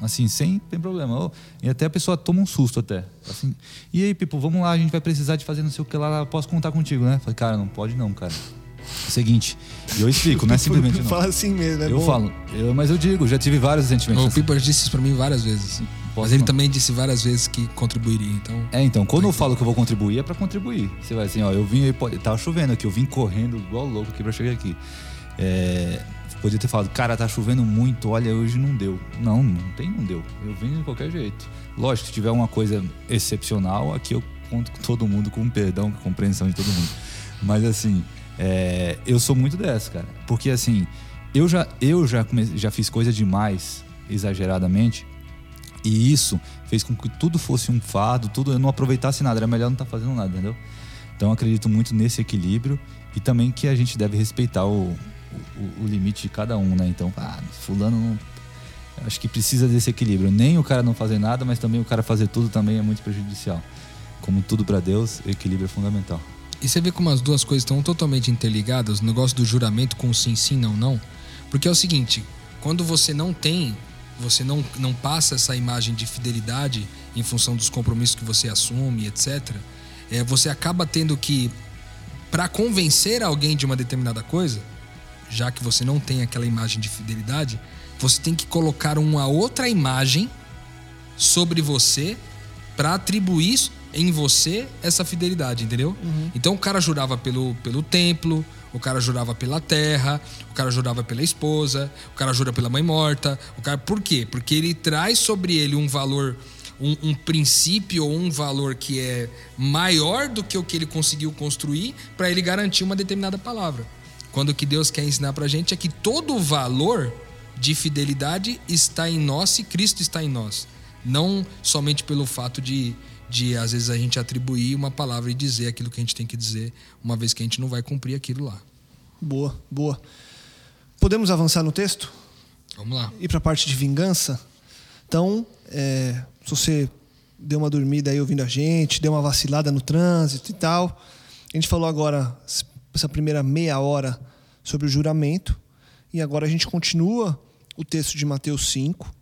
Assim, sem tem problema. E até a pessoa toma um susto até. Assim, e aí, Pipo, vamos lá, a gente vai precisar de fazer não sei o que lá, posso contar contigo, né? Falei, cara, não pode não, cara. É o seguinte, e eu explico, não é simplesmente não. Fala assim mesmo, é Eu bom. falo, eu, mas eu digo, já tive vários sentimentos. O Pipo disse isso pra mim várias vezes. Mas ele também disse várias vezes que contribuiria, então. É, então, quando eu falo que eu vou contribuir, é para contribuir. Você vai assim, ó, eu vim, tava chovendo aqui, eu vim correndo igual louco aqui para chegar aqui. É, podia ter falado, cara, tá chovendo muito, olha, hoje não deu. Não, não tem, não deu. Eu vim de qualquer jeito. Lógico, se tiver uma coisa excepcional, aqui eu conto com todo mundo, com perdão, com compreensão de todo mundo. Mas assim, é, eu sou muito dessa, cara. Porque assim, eu já, eu já, comecei, já fiz coisa demais, exageradamente, e isso fez com que tudo fosse um fardo, tudo eu não aproveitasse nada, era melhor não estar tá fazendo nada, entendeu? Então acredito muito nesse equilíbrio e também que a gente deve respeitar o, o, o limite de cada um, né? Então, ah, fulano não. Acho que precisa desse equilíbrio. Nem o cara não fazer nada, mas também o cara fazer tudo também é muito prejudicial. Como tudo para Deus, equilíbrio é fundamental. E você vê como as duas coisas estão totalmente interligadas, o negócio do juramento com sim, sim, não, não. Porque é o seguinte, quando você não tem você não, não passa essa imagem de fidelidade em função dos compromissos que você assume, etc., é, você acaba tendo que, para convencer alguém de uma determinada coisa, já que você não tem aquela imagem de fidelidade, você tem que colocar uma outra imagem sobre você para atribuir em você essa fidelidade, entendeu? Uhum. Então o cara jurava pelo, pelo templo, o cara jurava pela terra, o cara jurava pela esposa, o cara jura pela mãe morta. O cara, por quê? Porque ele traz sobre ele um valor, um, um princípio ou um valor que é maior do que o que ele conseguiu construir para ele garantir uma determinada palavra. Quando o que Deus quer ensinar para a gente é que todo o valor de fidelidade está em nós e Cristo está em nós. Não somente pelo fato de de às vezes a gente atribuir uma palavra e dizer aquilo que a gente tem que dizer, uma vez que a gente não vai cumprir aquilo lá. Boa, boa. Podemos avançar no texto? Vamos lá. Ir para a parte de vingança? Então, é, se você deu uma dormida aí ouvindo a gente, deu uma vacilada no trânsito e tal, a gente falou agora, essa primeira meia hora, sobre o juramento, e agora a gente continua o texto de Mateus 5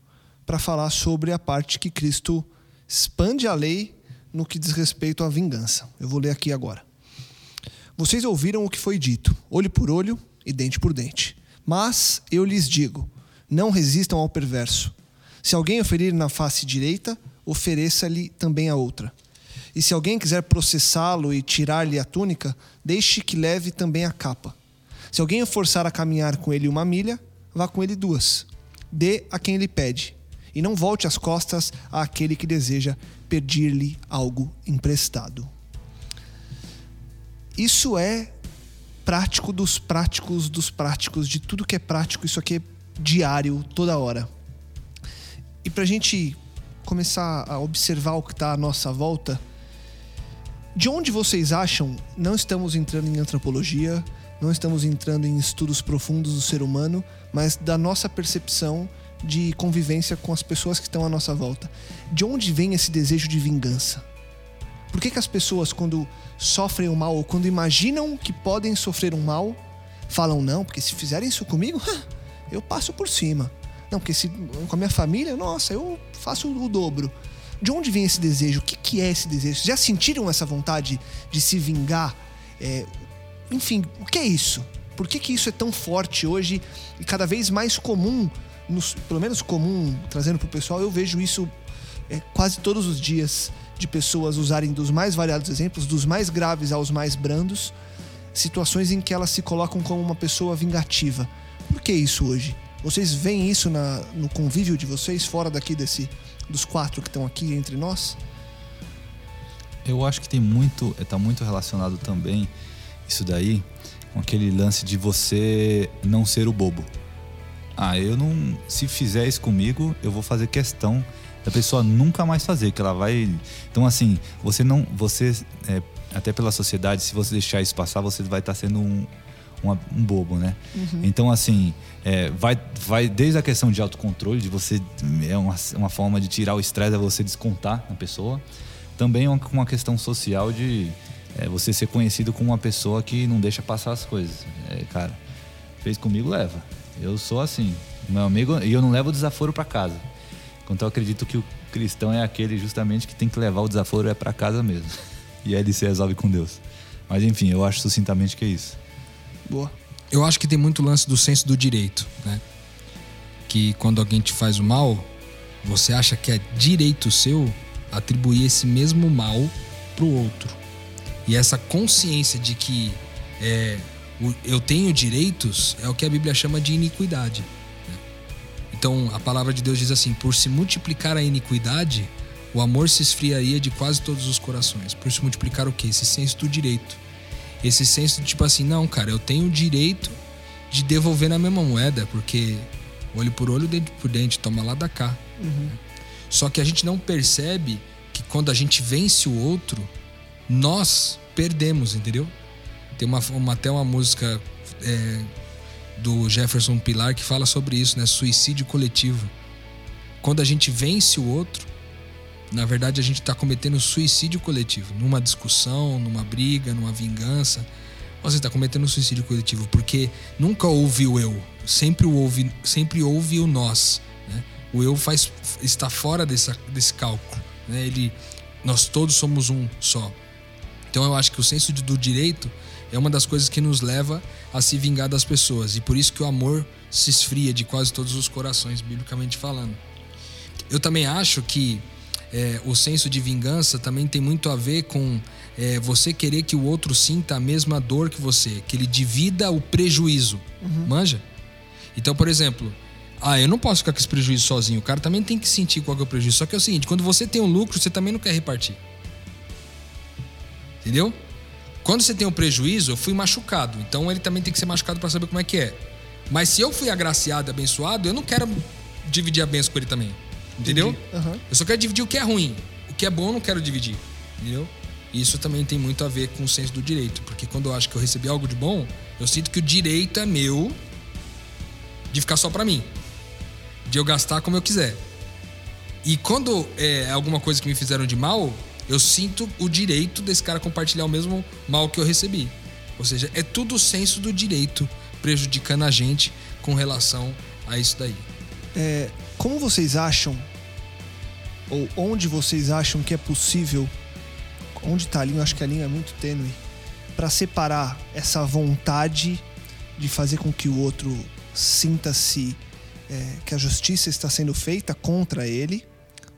para falar sobre a parte que Cristo expande a lei no que diz respeito à vingança. Eu vou ler aqui agora. Vocês ouviram o que foi dito, olho por olho e dente por dente. Mas eu lhes digo: não resistam ao perverso. Se alguém oferir na face direita, ofereça-lhe também a outra. E se alguém quiser processá-lo e tirar-lhe a túnica, deixe que leve também a capa. Se alguém o forçar a caminhar com ele uma milha, vá com ele duas. Dê a quem lhe pede, e não volte as costas àquele que deseja pedir-lhe algo emprestado. Isso é prático dos práticos dos práticos, de tudo que é prático, isso aqui é diário, toda hora. E para a gente começar a observar o que está à nossa volta, de onde vocês acham, não estamos entrando em antropologia, não estamos entrando em estudos profundos do ser humano, mas da nossa percepção de convivência com as pessoas que estão à nossa volta. De onde vem esse desejo de vingança? Por que, que as pessoas, quando sofrem o um mal ou quando imaginam que podem sofrer um mal, falam não, porque se fizerem isso comigo, eu passo por cima. Não, porque se, com a minha família, nossa, eu faço o dobro. De onde vem esse desejo? O que, que é esse desejo? Já sentiram essa vontade de se vingar? É, enfim, o que é isso? Por que, que isso é tão forte hoje e cada vez mais comum, nos, pelo menos comum, trazendo para o pessoal, eu vejo isso é, quase todos os dias de pessoas usarem dos mais variados exemplos, dos mais graves aos mais brandos, situações em que elas se colocam como uma pessoa vingativa. Por que isso hoje? Vocês veem isso na, no convívio de vocês, fora daqui desse dos quatro que estão aqui entre nós? Eu acho que tem muito, está muito relacionado também isso daí com aquele lance de você não ser o bobo. Ah, eu não, se fizer isso comigo, eu vou fazer questão da pessoa nunca mais fazer, que ela vai. Então assim, você não, você é, até pela sociedade, se você deixar isso passar, você vai estar tá sendo um, um, um bobo, né? Uhum. Então, assim, é, vai, vai desde a questão de autocontrole, de você. É uma, uma forma de tirar o estresse, é você descontar na pessoa. Também uma, uma questão social de é, você ser conhecido como uma pessoa que não deixa passar as coisas. É, cara, fez comigo, leva. Eu sou assim. Meu amigo, e eu não levo o desaforo para casa. Então eu acredito que o cristão é aquele justamente que tem que levar o desaforo é para casa mesmo. E aí ele se resolve com Deus. Mas enfim, eu acho sucintamente que é isso. Boa. Eu acho que tem muito lance do senso do direito, né? Que quando alguém te faz o mal, você acha que é direito seu atribuir esse mesmo mal pro outro. E essa consciência de que é, eu tenho direitos é o que a Bíblia chama de iniquidade. Né? Então a palavra de Deus diz assim: por se multiplicar a iniquidade, o amor se esfriaria de quase todos os corações. Por se multiplicar o quê? Esse senso do direito esse senso de tipo assim, não, cara, eu tenho o direito de devolver na mesma moeda, porque olho por olho, dente por dente, toma lá da cá. Uhum. Só que a gente não percebe que quando a gente vence o outro, nós perdemos, entendeu? Tem uma, uma até uma música é, do Jefferson Pilar que fala sobre isso, né? Suicídio coletivo. Quando a gente vence o outro, na verdade, a gente está cometendo suicídio coletivo. Numa discussão, numa briga, numa vingança. Você está cometendo suicídio coletivo porque nunca houve o eu. Sempre houve, sempre houve o nós. Né? O eu faz, está fora desse, desse cálculo. Né? Ele, nós todos somos um só. Então eu acho que o senso do direito é uma das coisas que nos leva a se vingar das pessoas. E por isso que o amor se esfria de quase todos os corações, biblicamente falando. Eu também acho que é, o senso de vingança também tem muito a ver com é, você querer que o outro sinta a mesma dor que você, que ele divida o prejuízo. Uhum. Manja? Então, por exemplo, ah, eu não posso ficar com esse prejuízo sozinho. O cara também tem que sentir qual é o prejuízo. Só que é o seguinte: quando você tem um lucro, você também não quer repartir. Entendeu? Quando você tem um prejuízo, eu fui machucado. Então ele também tem que ser machucado para saber como é que é. Mas se eu fui agraciado e abençoado, eu não quero dividir a benção com ele também. Entendeu? Uhum. Eu só quero dividir o que é ruim. O que é bom eu não quero dividir. Entendeu? Isso também tem muito a ver com o senso do direito. Porque quando eu acho que eu recebi algo de bom, eu sinto que o direito é meu de ficar só para mim, de eu gastar como eu quiser. E quando é alguma coisa que me fizeram de mal, eu sinto o direito desse cara compartilhar o mesmo mal que eu recebi. Ou seja, é tudo o senso do direito prejudicando a gente com relação a isso daí. É, como vocês acham, ou onde vocês acham que é possível, onde está a linha? Eu acho que a linha é muito tênue, para separar essa vontade de fazer com que o outro sinta-se é, que a justiça está sendo feita contra ele,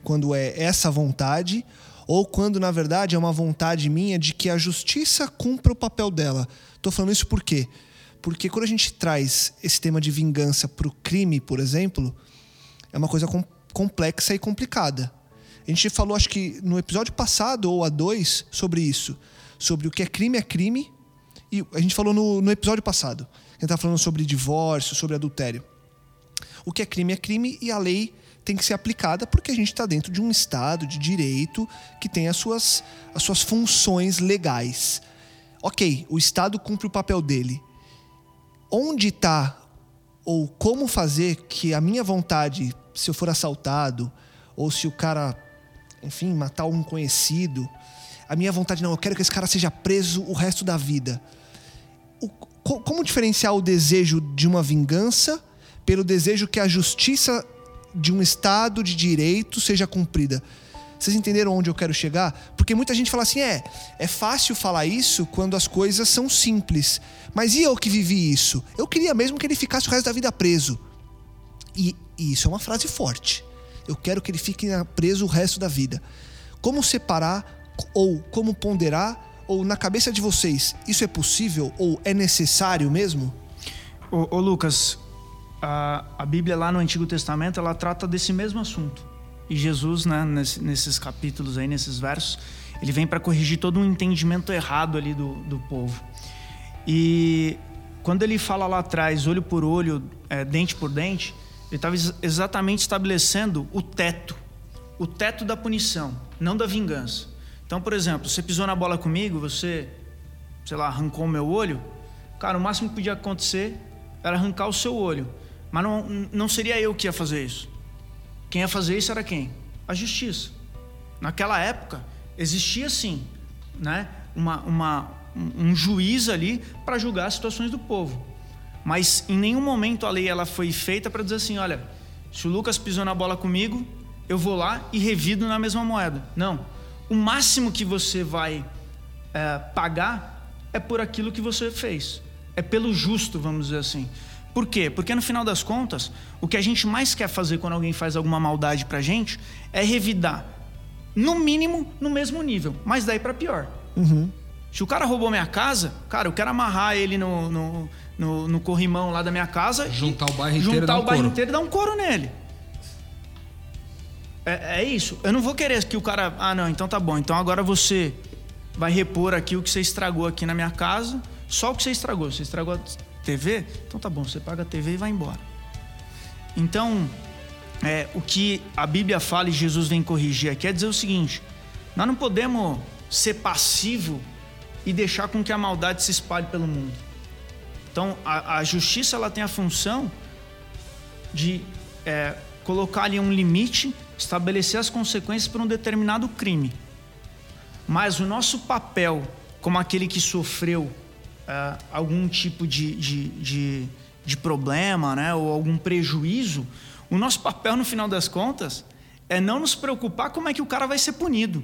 quando é essa vontade, ou quando na verdade é uma vontade minha de que a justiça cumpra o papel dela. Estou falando isso por quê? Porque quando a gente traz esse tema de vingança para o crime, por exemplo, é uma coisa com, complexa e complicada. A gente falou, acho que no episódio passado ou a dois, sobre isso. Sobre o que é crime é crime. E a gente falou no, no episódio passado. A gente estava falando sobre divórcio, sobre adultério. O que é crime é crime e a lei tem que ser aplicada porque a gente está dentro de um Estado de direito que tem as suas, as suas funções legais. Ok, o Estado cumpre o papel dele. Onde está ou como fazer que a minha vontade, se eu for assaltado, ou se o cara, enfim, matar um conhecido, a minha vontade não, eu quero que esse cara seja preso o resto da vida. O, como diferenciar o desejo de uma vingança pelo desejo que a justiça de um Estado de direito seja cumprida? Vocês entenderam onde eu quero chegar? Porque muita gente fala assim: é, é fácil falar isso quando as coisas são simples. Mas e eu que vivi isso? Eu queria mesmo que ele ficasse o resto da vida preso. E, e isso é uma frase forte. Eu quero que ele fique preso o resto da vida. Como separar ou como ponderar ou na cabeça de vocês, isso é possível ou é necessário mesmo? Ô, ô Lucas, a, a Bíblia lá no Antigo Testamento ela trata desse mesmo assunto. E Jesus, né, nesse, nesses capítulos aí, nesses versos, ele vem para corrigir todo um entendimento errado ali do, do povo. E quando ele fala lá atrás, olho por olho, é, dente por dente, ele estava exatamente estabelecendo o teto, o teto da punição, não da vingança. Então, por exemplo, você pisou na bola comigo, você, sei lá, arrancou o meu olho, cara, o máximo que podia acontecer era arrancar o seu olho. Mas não, não seria eu que ia fazer isso. Quem ia fazer isso era quem? A justiça. Naquela época, existia sim né, uma, uma, um juiz ali para julgar as situações do povo. Mas em nenhum momento a lei ela foi feita para dizer assim: olha, se o Lucas pisou na bola comigo, eu vou lá e revido na mesma moeda. Não. O máximo que você vai é, pagar é por aquilo que você fez. É pelo justo, vamos dizer assim. Por quê? Porque no final das contas, o que a gente mais quer fazer quando alguém faz alguma maldade pra gente é revidar, no mínimo, no mesmo nível, mas daí para pior. Uhum. Se o cara roubou minha casa, cara, eu quero amarrar ele no, no, no, no corrimão lá da minha casa. Juntar o bairro inteiro Juntar e o bairro inteiro e dar um couro nele. É, é isso. Eu não vou querer que o cara. Ah, não, então tá bom. Então agora você vai repor aqui o que você estragou aqui na minha casa. Só o que você estragou. Você estragou a TV? Então tá bom, você paga a TV e vai embora. Então, é, o que a Bíblia fala e Jesus vem corrigir aqui é dizer o seguinte: nós não podemos ser passivo e deixar com que a maldade se espalhe pelo mundo. Então, a, a justiça ela tem a função de é, colocar ali um limite, estabelecer as consequências para um determinado crime. Mas o nosso papel, como aquele que sofreu é, algum tipo de, de, de, de problema, né, ou algum prejuízo, o nosso papel, no final das contas, é não nos preocupar como é que o cara vai ser punido.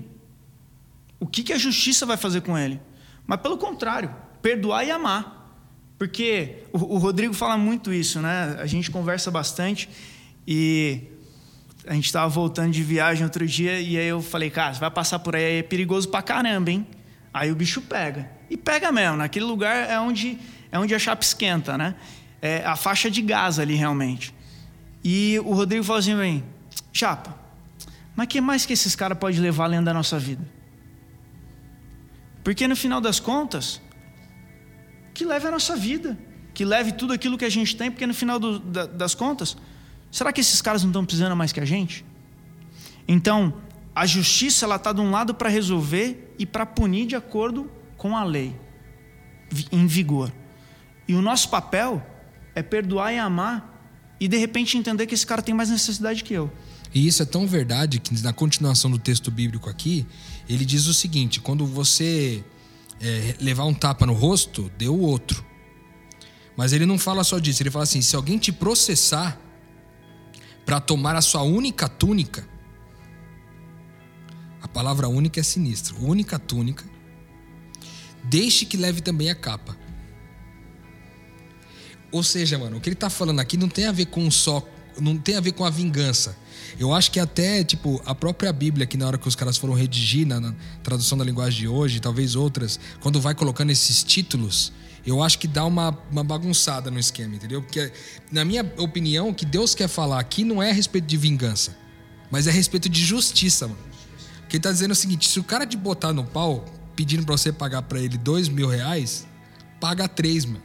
O que, que a justiça vai fazer com ele? Mas pelo contrário, perdoar e amar. Porque o, o Rodrigo fala muito isso, né? A gente conversa bastante e a gente estava voltando de viagem outro dia e aí eu falei, cara, você vai passar por aí, é perigoso pra caramba, hein? Aí o bicho pega. E pega mesmo, naquele lugar é onde, é onde a chapa esquenta, né? É a faixa de gás ali realmente. E o Rodrigo falou assim: vem, chapa, mas que mais que esses caras podem levar além da nossa vida? Porque no final das contas, que leve a nossa vida, que leve tudo aquilo que a gente tem, porque no final do, da, das contas, será que esses caras não estão precisando mais que a gente? Então, a justiça ela está de um lado para resolver e para punir de acordo com a lei em vigor. E o nosso papel é perdoar e amar e de repente entender que esse cara tem mais necessidade que eu. E isso é tão verdade que na continuação do texto bíblico aqui, ele diz o seguinte: quando você é, levar um tapa no rosto, dê o outro. Mas ele não fala só disso, ele fala assim: se alguém te processar para tomar a sua única túnica, a palavra única é sinistra, única túnica, deixe que leve também a capa. Ou seja, mano, o que ele tá falando aqui não tem a ver com só, não tem a ver com a vingança. Eu acho que até, tipo, a própria Bíblia, que na hora que os caras foram redigir na, na tradução da linguagem de hoje, talvez outras, quando vai colocando esses títulos, eu acho que dá uma, uma bagunçada no esquema, entendeu? Porque, na minha opinião, o que Deus quer falar aqui não é a respeito de vingança, mas é a respeito de justiça, mano. Porque ele tá dizendo o seguinte: se o cara te botar no pau, pedindo pra você pagar pra ele dois mil reais, paga três, mano.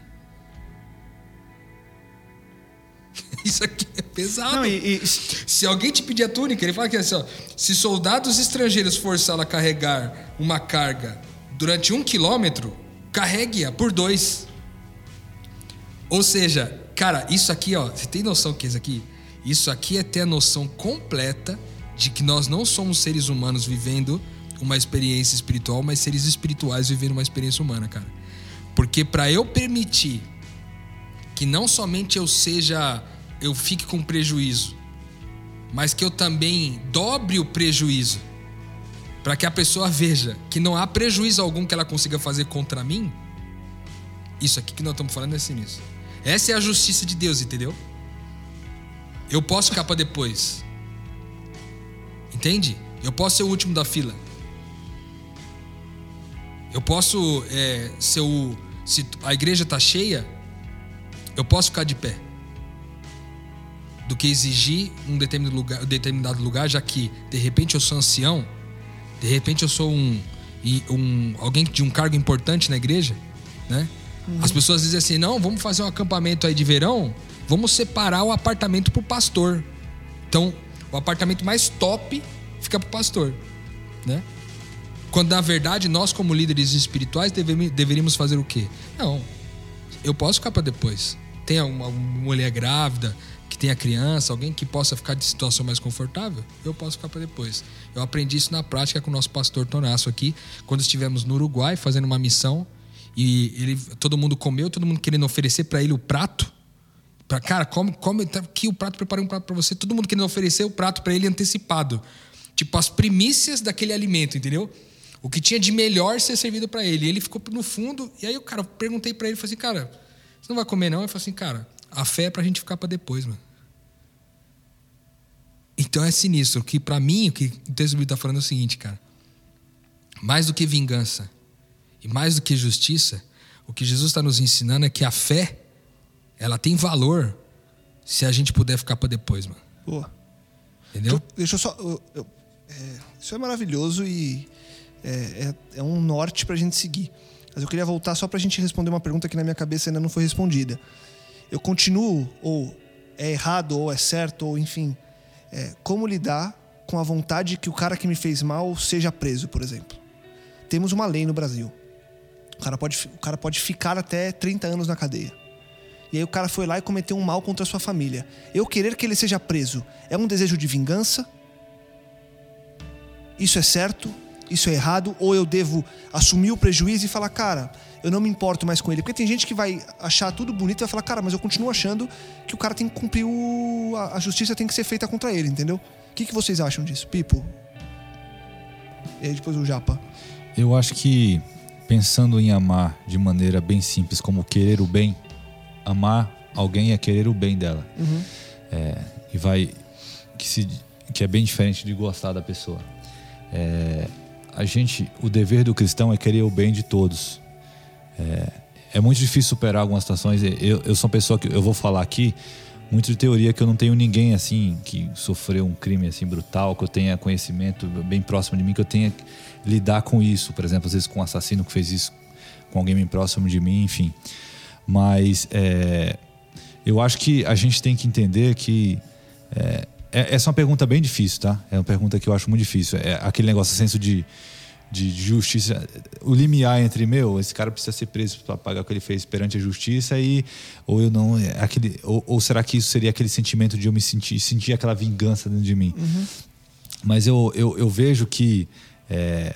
Isso aqui é pesado. Não, e, e- Se alguém te pedir a túnica, ele fala que assim, ó, se soldados estrangeiros forçá-la a carregar uma carga durante um quilômetro, carregue-a por dois. Ou seja, cara, isso aqui, ó, você tem noção que isso aqui? Isso aqui é ter a noção completa de que nós não somos seres humanos vivendo uma experiência espiritual, mas seres espirituais vivendo uma experiência humana, cara. Porque para eu permitir que não somente eu seja, eu fique com prejuízo, mas que eu também dobre o prejuízo, para que a pessoa veja que não há prejuízo algum que ela consiga fazer contra mim. Isso aqui que nós estamos falando é sinistro. Essa é a justiça de Deus, entendeu? Eu posso ficar para depois. Entende? Eu posso ser o último da fila. Eu posso é, ser o. Se a igreja tá cheia, eu posso ficar de pé. Do que exigir um determinado lugar, determinado lugar, já que de repente eu sou ancião, de repente eu sou um, um alguém de um cargo importante na igreja, né? As pessoas dizem assim: não, vamos fazer um acampamento aí de verão, vamos separar o apartamento pro pastor. Então, o apartamento mais top fica pro pastor, né? Quando na verdade nós, como líderes espirituais, deveríamos fazer o quê? Não, eu posso ficar para depois. Tem uma, mulher grávida que tenha criança, alguém que possa ficar de situação mais confortável, eu posso ficar para depois. Eu aprendi isso na prática com o nosso pastor Tonasso aqui, quando estivemos no Uruguai fazendo uma missão e ele, todo mundo comeu, todo mundo querendo oferecer para ele o prato. Pra, cara, come, come tá aqui o prato, preparei um prato para você. Todo mundo querendo oferecer o prato para ele antecipado. Tipo, as primícias daquele alimento, entendeu? O que tinha de melhor ser servido para ele. E ele ficou no fundo. E aí, o cara, eu perguntei para ele, falei assim, cara, você não vai comer não? Ele falou assim, cara, a fé é pra gente ficar para depois, mano. Então é sinistro. Que para mim, o que o texto bíblico tá falando é o seguinte, cara. Mais do que vingança e mais do que justiça, o que Jesus está nos ensinando é que a fé, ela tem valor se a gente puder ficar para depois, mano. Boa. Entendeu? Deixa eu só. eu- eu- é, isso é maravilhoso e é, é- é um norte pra gente seguir. Mas eu queria voltar só pra gente responder uma pergunta que na minha cabeça ainda não foi respondida. Eu continuo, ou é errado, ou é certo, ou enfim, é, como lidar com a vontade que o cara que me fez mal seja preso, por exemplo. Temos uma lei no Brasil. O cara pode, o cara pode ficar até 30 anos na cadeia. E aí o cara foi lá e cometeu um mal contra a sua família. Eu querer que ele seja preso é um desejo de vingança? Isso é certo? Isso é errado? Ou eu devo assumir o prejuízo e falar, cara, eu não me importo mais com ele? Porque tem gente que vai achar tudo bonito e vai falar, cara, mas eu continuo achando que o cara tem que cumprir o. a justiça tem que ser feita contra ele, entendeu? O que, que vocês acham disso? Pipo? E aí depois o Japa. Eu acho que pensando em amar de maneira bem simples, como querer o bem, amar alguém é querer o bem dela. É, e vai que, se, que é bem diferente de gostar da pessoa. É, a gente, o dever do cristão é querer o bem de todos. É, é muito difícil superar algumas situações. Eu, eu sou uma pessoa que eu vou falar aqui muito de teoria que eu não tenho ninguém assim que sofreu um crime assim brutal, que eu tenha conhecimento bem próximo de mim, que eu tenha que lidar com isso. Por exemplo, às vezes com um assassino que fez isso com alguém bem próximo de mim, enfim. Mas é, eu acho que a gente tem que entender que é, é- essa é uma pergunta bem difícil, tá? É uma pergunta que eu acho muito difícil. É aquele negócio, senso de, de justiça, o limiar entre meu, esse cara precisa ser preso para pagar o que ele fez perante a justiça e ou eu não, é aquele, ou, ou será que isso seria aquele sentimento de eu me sentir, sentir aquela vingança dentro de mim? Uhum. Mas eu, eu, eu, vejo que é,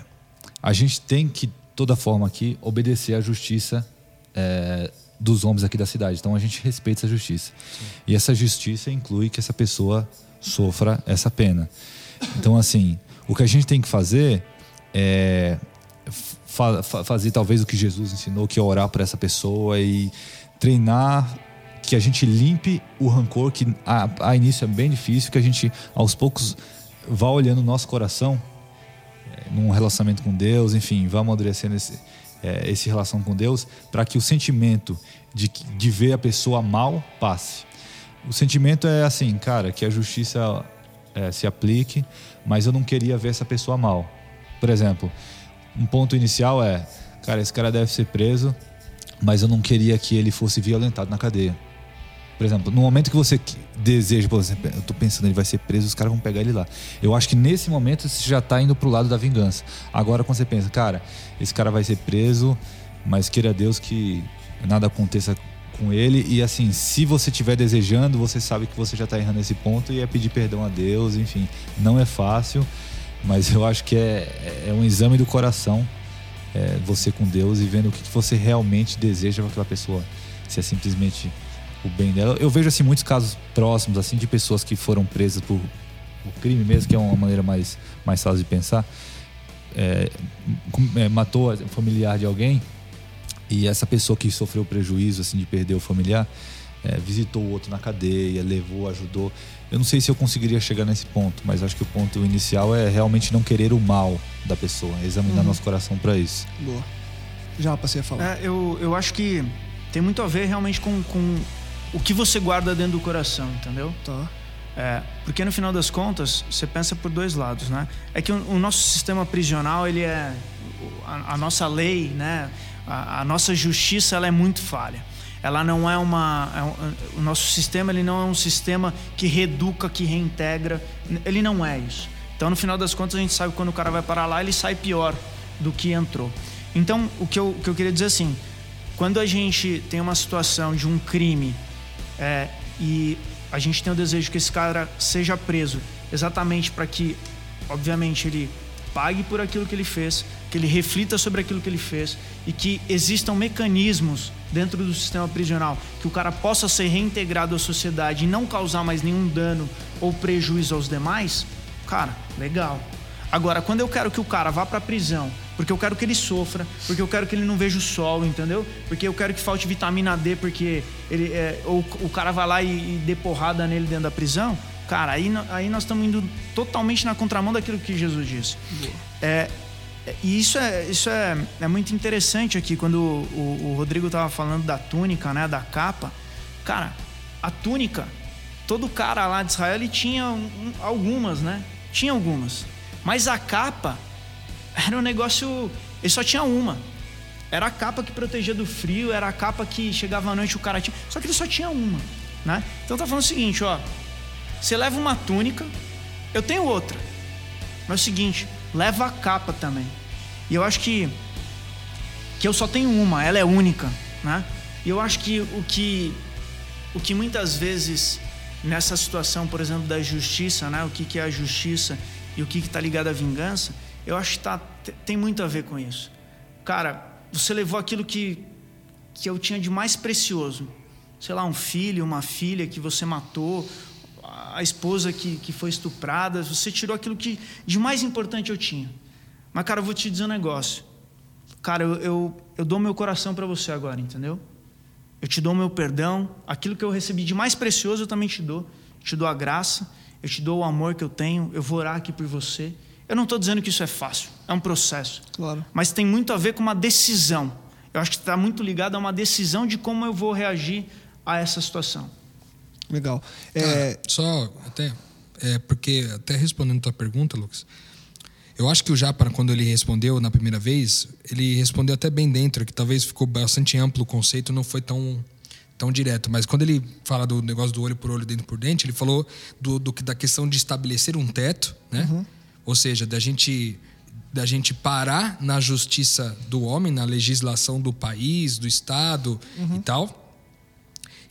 a gente tem que toda forma aqui obedecer à justiça é, dos homens aqui da cidade. Então a gente respeita essa justiça. Sim. E essa justiça inclui que essa pessoa sofra essa pena. Então assim, o que a gente tem que fazer é, fa fazer talvez o que Jesus ensinou, que é orar por essa pessoa e treinar que a gente limpe o rancor, que a, a início é bem difícil, que a gente aos poucos vá olhando o nosso coração é, num relacionamento com Deus, enfim, vá amadurecendo esse, é, esse relação com Deus, para que o sentimento de, de ver a pessoa mal passe. O sentimento é assim, cara, que a justiça é, se aplique, mas eu não queria ver essa pessoa mal. Por exemplo, um ponto inicial é, cara, esse cara deve ser preso, mas eu não queria que ele fosse violentado na cadeia. Por exemplo, no momento que você deseja, por exemplo, eu tô pensando, ele vai ser preso, os caras vão pegar ele lá. Eu acho que nesse momento você já tá indo pro lado da vingança. Agora, quando você pensa, cara, esse cara vai ser preso, mas queira Deus que nada aconteça com ele. E assim, se você estiver desejando, você sabe que você já tá errando nesse ponto e é pedir perdão a Deus, enfim. Não é fácil. Mas eu acho que é, é um exame do coração, é, você com Deus e vendo o que você realmente deseja para aquela pessoa. Se é simplesmente o bem dela. Eu vejo assim muitos casos próximos assim de pessoas que foram presas por, crime mesmo, que é uma maneira mais, mais fácil de pensar. É, é, matou o familiar de alguém e essa pessoa que sofreu prejuízo assim de perder o familiar é, visitou o outro na cadeia, levou, ajudou. Eu não sei se eu conseguiria chegar nesse ponto, mas acho que o ponto inicial é realmente não querer o mal da pessoa, examinar uhum. nosso coração para isso. Boa. Já passei a falar. É, eu, eu acho que tem muito a ver realmente com, com o que você guarda dentro do coração, entendeu? Tá. É, porque no final das contas, você pensa por dois lados, né? É que o, o nosso sistema prisional, ele é... A, a nossa lei, né? A, a nossa justiça, ela é muito falha. Ela não é uma é um, o nosso sistema ele não é um sistema que reeduca que reintegra. Ele não é isso. Então no final das contas a gente sabe que quando o cara vai para lá ele sai pior do que entrou. Então o que eu, o que eu queria dizer assim quando a gente tem uma situação de um crime é, e a gente tem o desejo que esse cara seja preso exatamente para que obviamente ele pague por aquilo que ele fez que ele reflita sobre aquilo que ele fez e que existam mecanismos dentro do sistema prisional que o cara possa ser reintegrado à sociedade e não causar mais nenhum dano ou prejuízo aos demais, cara, legal. Agora, quando eu quero que o cara vá para a prisão, porque eu quero que ele sofra, porque eu quero que ele não veja o sol, entendeu? Porque eu quero que falte vitamina D, porque ele é, ou o cara vai lá e, e dê porrada nele dentro da prisão, cara, aí, aí nós estamos indo totalmente na contramão daquilo que Jesus disse. É, e isso é, isso é, é muito interessante aqui, quando o, o Rodrigo estava falando da túnica, né, da capa. Cara, a túnica, todo cara lá de Israel ele tinha um, algumas, né? Tinha algumas. Mas a capa era um negócio. Ele só tinha uma. Era a capa que protegia do frio, era a capa que chegava à noite o cara tinha. Só que ele só tinha uma, né? Então tá falando o seguinte, ó. Você leva uma túnica, eu tenho outra. Mas é o seguinte, leva a capa também. E eu acho que que eu só tenho uma, ela é única, né? E eu acho que o que o que muitas vezes nessa situação, por exemplo, da justiça, né? O que que é a justiça e o que que está ligado à vingança, eu acho que tá, tem muito a ver com isso. Cara, você levou aquilo que que eu tinha de mais precioso, sei lá, um filho, uma filha que você matou, a esposa que, que foi estuprada, você tirou aquilo que de mais importante eu tinha. Mas, cara, eu vou te dizer um negócio. Cara, eu, eu, eu dou meu coração para você agora, entendeu? Eu te dou meu perdão. Aquilo que eu recebi de mais precioso eu também te dou. Eu te dou a graça, eu te dou o amor que eu tenho. Eu vou orar aqui por você. Eu não estou dizendo que isso é fácil, é um processo. Claro. Mas tem muito a ver com uma decisão. Eu acho que está muito ligado a uma decisão de como eu vou reagir a essa situação. Legal. É... só até é, porque até respondendo a tua pergunta, Lucas, eu acho que o Japa quando ele respondeu na primeira vez, ele respondeu até bem dentro, que talvez ficou bastante amplo o conceito, não foi tão tão direto, mas quando ele fala do negócio do olho por olho, dente por dente, ele falou do, do da questão de estabelecer um teto, né? Uhum. Ou seja, da gente da gente parar na justiça do homem, na legislação do país, do Estado e tal.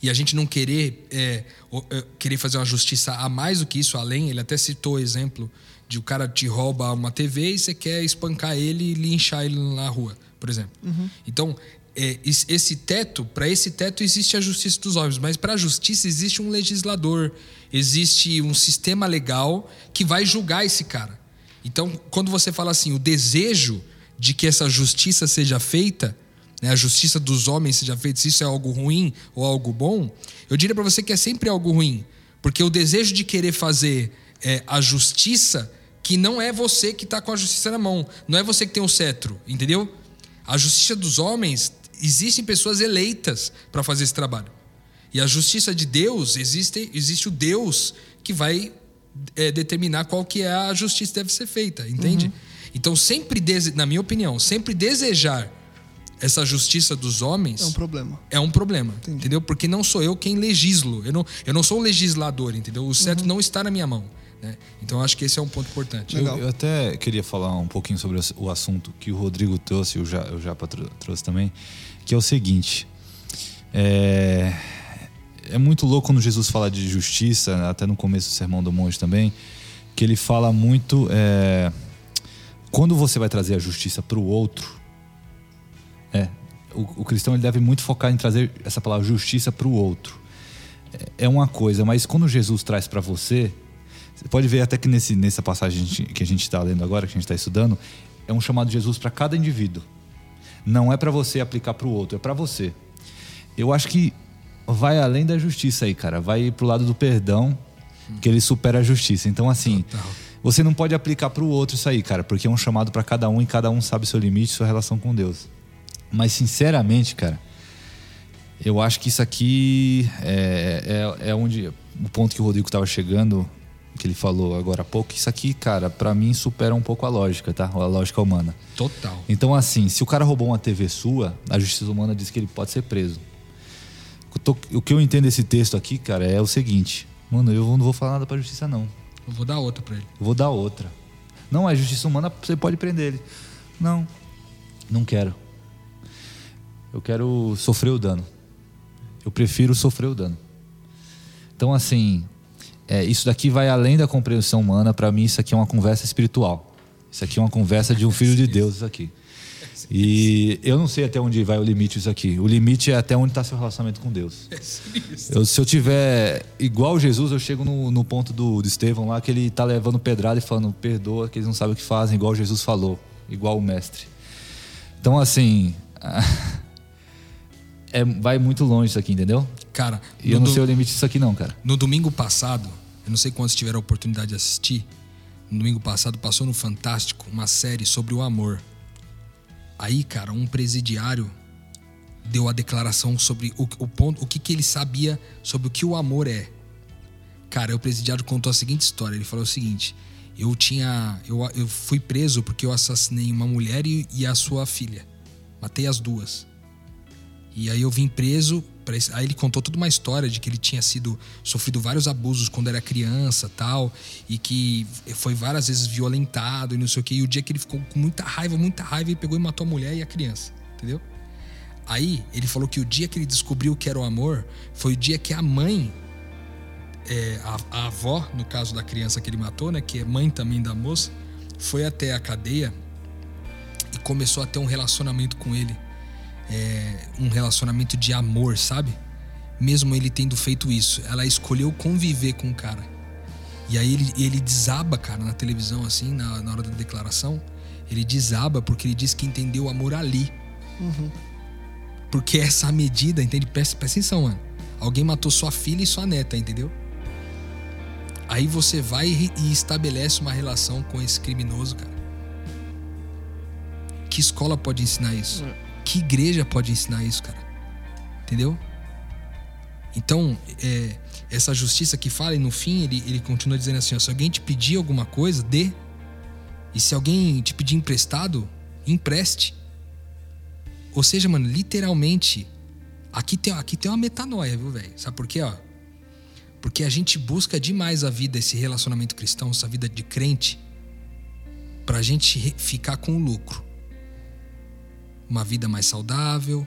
E a gente não querer, é, é, querer fazer uma justiça a mais do que isso, além. Ele até citou o exemplo de o cara te rouba uma TV e você quer espancar ele e linchar ele na rua, por exemplo. Então, é, es- esse teto, para esse teto existe a justiça dos homens, mas para a justiça existe um legislador, existe um sistema legal que vai julgar esse cara. Então, quando você fala assim, o desejo de que essa justiça seja feita, né, a justiça dos homens seja feita, se isso é algo ruim ou algo bom, eu diria para você que é sempre algo ruim, porque o desejo de querer fazer é, a justiça que não é você que está com a justiça na mão, não é você que tem o cetro, entendeu? A justiça dos homens existem pessoas eleitas para fazer esse trabalho. E a justiça de Deus existe, existe o Deus que vai é, determinar qual que é a justiça que deve ser feita, entende? Então sempre, na minha opinião, sempre desejar essa justiça dos homens É um problema. é um problema, entendeu? Porque não sou eu quem legislo. Eu não, eu não sou o legislador, entendeu? O certo não está na minha mão. Né? Então eu acho que esse é um ponto importante. Legal. Eu, eu até queria falar um pouquinho sobre o assunto que o Rodrigo trouxe, o Ja- o Japa trou- trouxe também, que é o seguinte. É, é muito louco quando Jesus fala de justiça, até no começo do Sermão do Monte também, que ele fala muito. é, quando você vai trazer a justiça para o outro, é, o, o cristão ele deve muito focar em trazer essa palavra justiça para o outro. É, é uma coisa, mas quando Jesus traz para você, você pode ver até que nesse, nessa passagem que a gente está lendo agora, que a gente está estudando, é um chamado de Jesus para cada indivíduo. Não é para você aplicar para o outro, é para você. Eu acho que vai além da justiça aí, cara. Vai pro lado do perdão, que ele supera a justiça. Então, assim, Total. você não pode aplicar para o outro isso aí, cara, porque é um chamado para cada um e cada um sabe seu limite, sua relação com Deus. Mas, sinceramente, cara, eu acho que isso aqui é, é, é onde o ponto que o Rodrigo estava chegando, que ele falou agora há pouco. Isso aqui, cara, para mim supera um pouco a lógica, tá? A lógica humana. Total. Então, assim, se o cara roubou uma TV sua, a justiça humana diz que ele pode ser preso. O que eu entendo desse texto aqui, cara, é o seguinte: mano, eu não vou falar nada pra justiça, não. Eu vou dar outra para ele. Eu vou dar outra. Não, a justiça humana você pode prender ele. Não, não quero. Eu quero sofrer o dano. Eu prefiro sofrer o dano. Então, assim, é, isso daqui vai além da compreensão humana. Para mim, isso aqui é uma conversa espiritual. Isso aqui é uma conversa de um filho de Deus, aqui. E eu não sei até onde vai o limite isso aqui. O limite é até onde está seu relacionamento com Deus. Eu, se eu tiver igual Jesus, eu chego no, no ponto do, do Estevão lá, que ele tá levando pedrada e falando, perdoa, que eles não sabem o que fazem, igual Jesus falou, igual o mestre. Então, assim. é, vai muito longe isso aqui, entendeu? Cara, E eu não do- sei o limite disso aqui, não, cara. No domingo passado, eu não sei quantos tiveram a oportunidade de assistir. No domingo passado passou no Fantástico uma série sobre o amor. Aí, cara, um presidiário deu a declaração sobre o, o ponto, o que, que ele sabia sobre o que o amor é. Cara, o presidiário contou a seguinte história. Ele falou o seguinte: eu tinha, eu, eu fui preso porque eu assassinei uma mulher e, e a sua filha. Matei as duas. E aí eu vim preso. pra esse- Aí ele contou toda uma história de que ele tinha sido sofrido vários abusos quando era criança, tal, e que foi várias vezes violentado e não sei o quê. E o dia que ele ficou com muita raiva, muita raiva, ele pegou e matou a mulher e a criança, entendeu? Aí ele falou que o dia que ele descobriu que era o amor foi o dia que a mãe, é, a, a avó, no caso da criança que ele matou, né, que é mãe também da moça, foi até a cadeia e começou a ter um relacionamento com ele é, um relacionamento de amor, sabe? Mesmo ele tendo feito isso, ela escolheu conviver com o cara. E aí ele, ele desaba, cara, na televisão, assim, na, na hora da declaração. Ele desaba porque ele diz que entendeu o amor ali. Porque essa medida, entende? Presta, presta atenção, mano. Alguém matou sua filha e sua neta, entendeu? Aí você vai e estabelece uma relação com esse criminoso, cara. Que escola pode ensinar isso? Que igreja pode ensinar isso, cara? Entendeu? Então, é, essa justiça que fala, e no fim ele, ele continua dizendo assim: ó, se alguém te pedir alguma coisa, dê. E se alguém te pedir emprestado, empreste. Ou seja, mano, literalmente, aqui tem, aqui tem uma metanoia, viu, velho? Sabe por quê, ó? Porque a gente busca demais a vida, esse relacionamento cristão, essa vida de crente. para a gente ficar com o lucro. Uma vida mais saudável,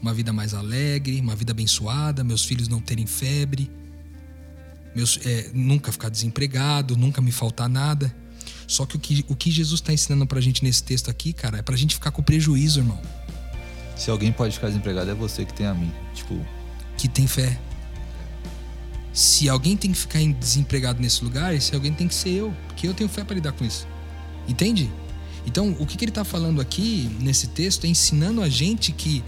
uma vida mais alegre, uma vida abençoada, meus filhos não terem febre, meus, é, nunca ficar desempregado, nunca me faltar nada. Só que o que, o que Jesus está ensinando pra gente nesse texto aqui, cara, é pra gente ficar com prejuízo, irmão. Se alguém pode ficar desempregado, é você que tem a mim. Tipo, que tem fé. Se alguém tem que ficar em- desempregado nesse lugar, esse alguém tem que ser eu, porque eu tenho fé para lidar com isso. Entende? Então, o que, que ele está falando aqui nesse texto é ensinando a gente que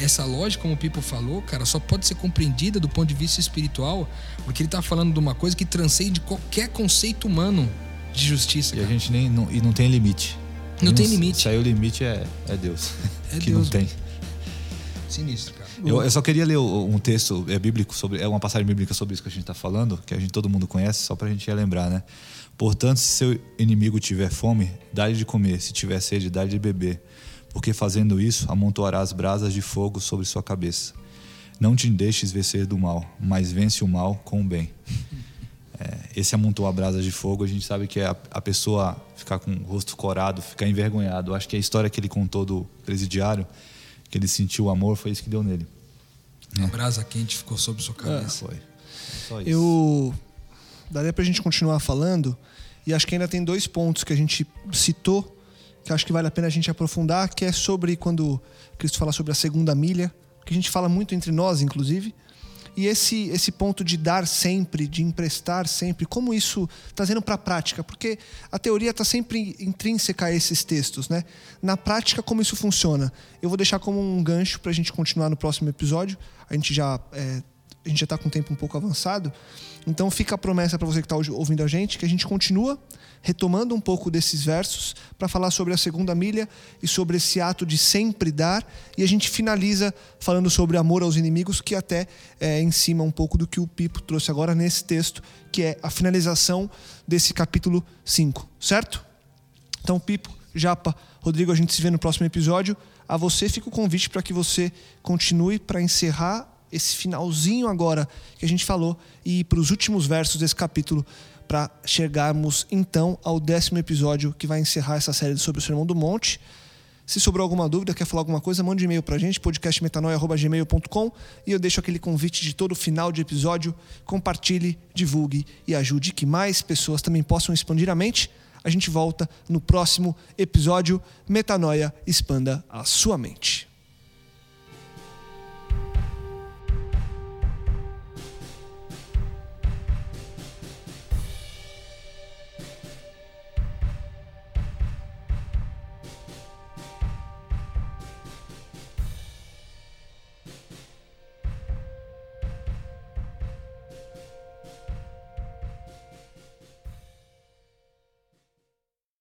essa lógica, como o Pipo falou, cara, só pode ser compreendida do ponto de vista espiritual, porque ele está falando de uma coisa que transcende qualquer conceito humano de justiça. e a cara. gente nem. Não, e não tem limite. Não tem limite. Aí o limite é, é Deus. É que Deus, não tem. Sinistro, cara. Eu, eu só queria ler um texto é bíblico sobre é uma passagem bíblica sobre isso que a gente está falando, que a gente todo mundo conhece, só para a gente relembrar, né? Portanto, se seu inimigo tiver fome, dá-lhe de comer; se tiver sede, dá-lhe de beber, porque fazendo isso amontoarás brasas de fogo sobre sua cabeça. Não te deixes vencer do mal, mas vence o mal com o bem. É, esse amontoar brasas de fogo, a gente sabe que é a, a pessoa ficar com o rosto corado, ficar envergonhado. Acho que a história que ele contou do presidiário, que ele sentiu o amor, foi isso que deu nele. A brasa quente ficou sobre sua cabeça. Foi. Só isso. Eu daria pra gente continuar falando e acho que ainda tem dois pontos que a gente citou que acho que vale a pena a gente aprofundar, que é sobre quando Cristo fala sobre a segunda milha, que a gente fala muito entre nós, inclusive. E esse esse ponto de dar sempre, de emprestar sempre, como isso trazendo para a prática? Porque a teoria está sempre intrínseca a esses textos, né? Na prática, como isso funciona? Eu vou deixar como um gancho para a gente continuar no próximo episódio. A gente já é, a gente já está com o tempo um pouco avançado. Então fica a promessa para você que está ouvindo a gente que a gente continua retomando um pouco desses versos para falar sobre a segunda milha e sobre esse ato de sempre dar. E a gente finaliza falando sobre amor aos inimigos, que até é em cima um pouco do que o Pipo trouxe agora nesse texto, que é a finalização desse capítulo 5, certo? Então, Pipo, Japa, Rodrigo, a gente se vê no próximo episódio. A você fica o convite para que você continue para encerrar esse finalzinho agora que a gente falou e para os últimos versos desse capítulo para chegarmos então ao décimo episódio que vai encerrar essa série sobre o Sermão do Monte. Se sobrou alguma dúvida, quer falar alguma coisa, mande um e-mail pra gente, podcastmetanoia.gmail.com e eu deixo aquele convite de todo final de episódio. Compartilhe, divulgue e ajude que mais pessoas também possam expandir a mente. A gente volta no próximo episódio. Metanoia, expanda a sua mente.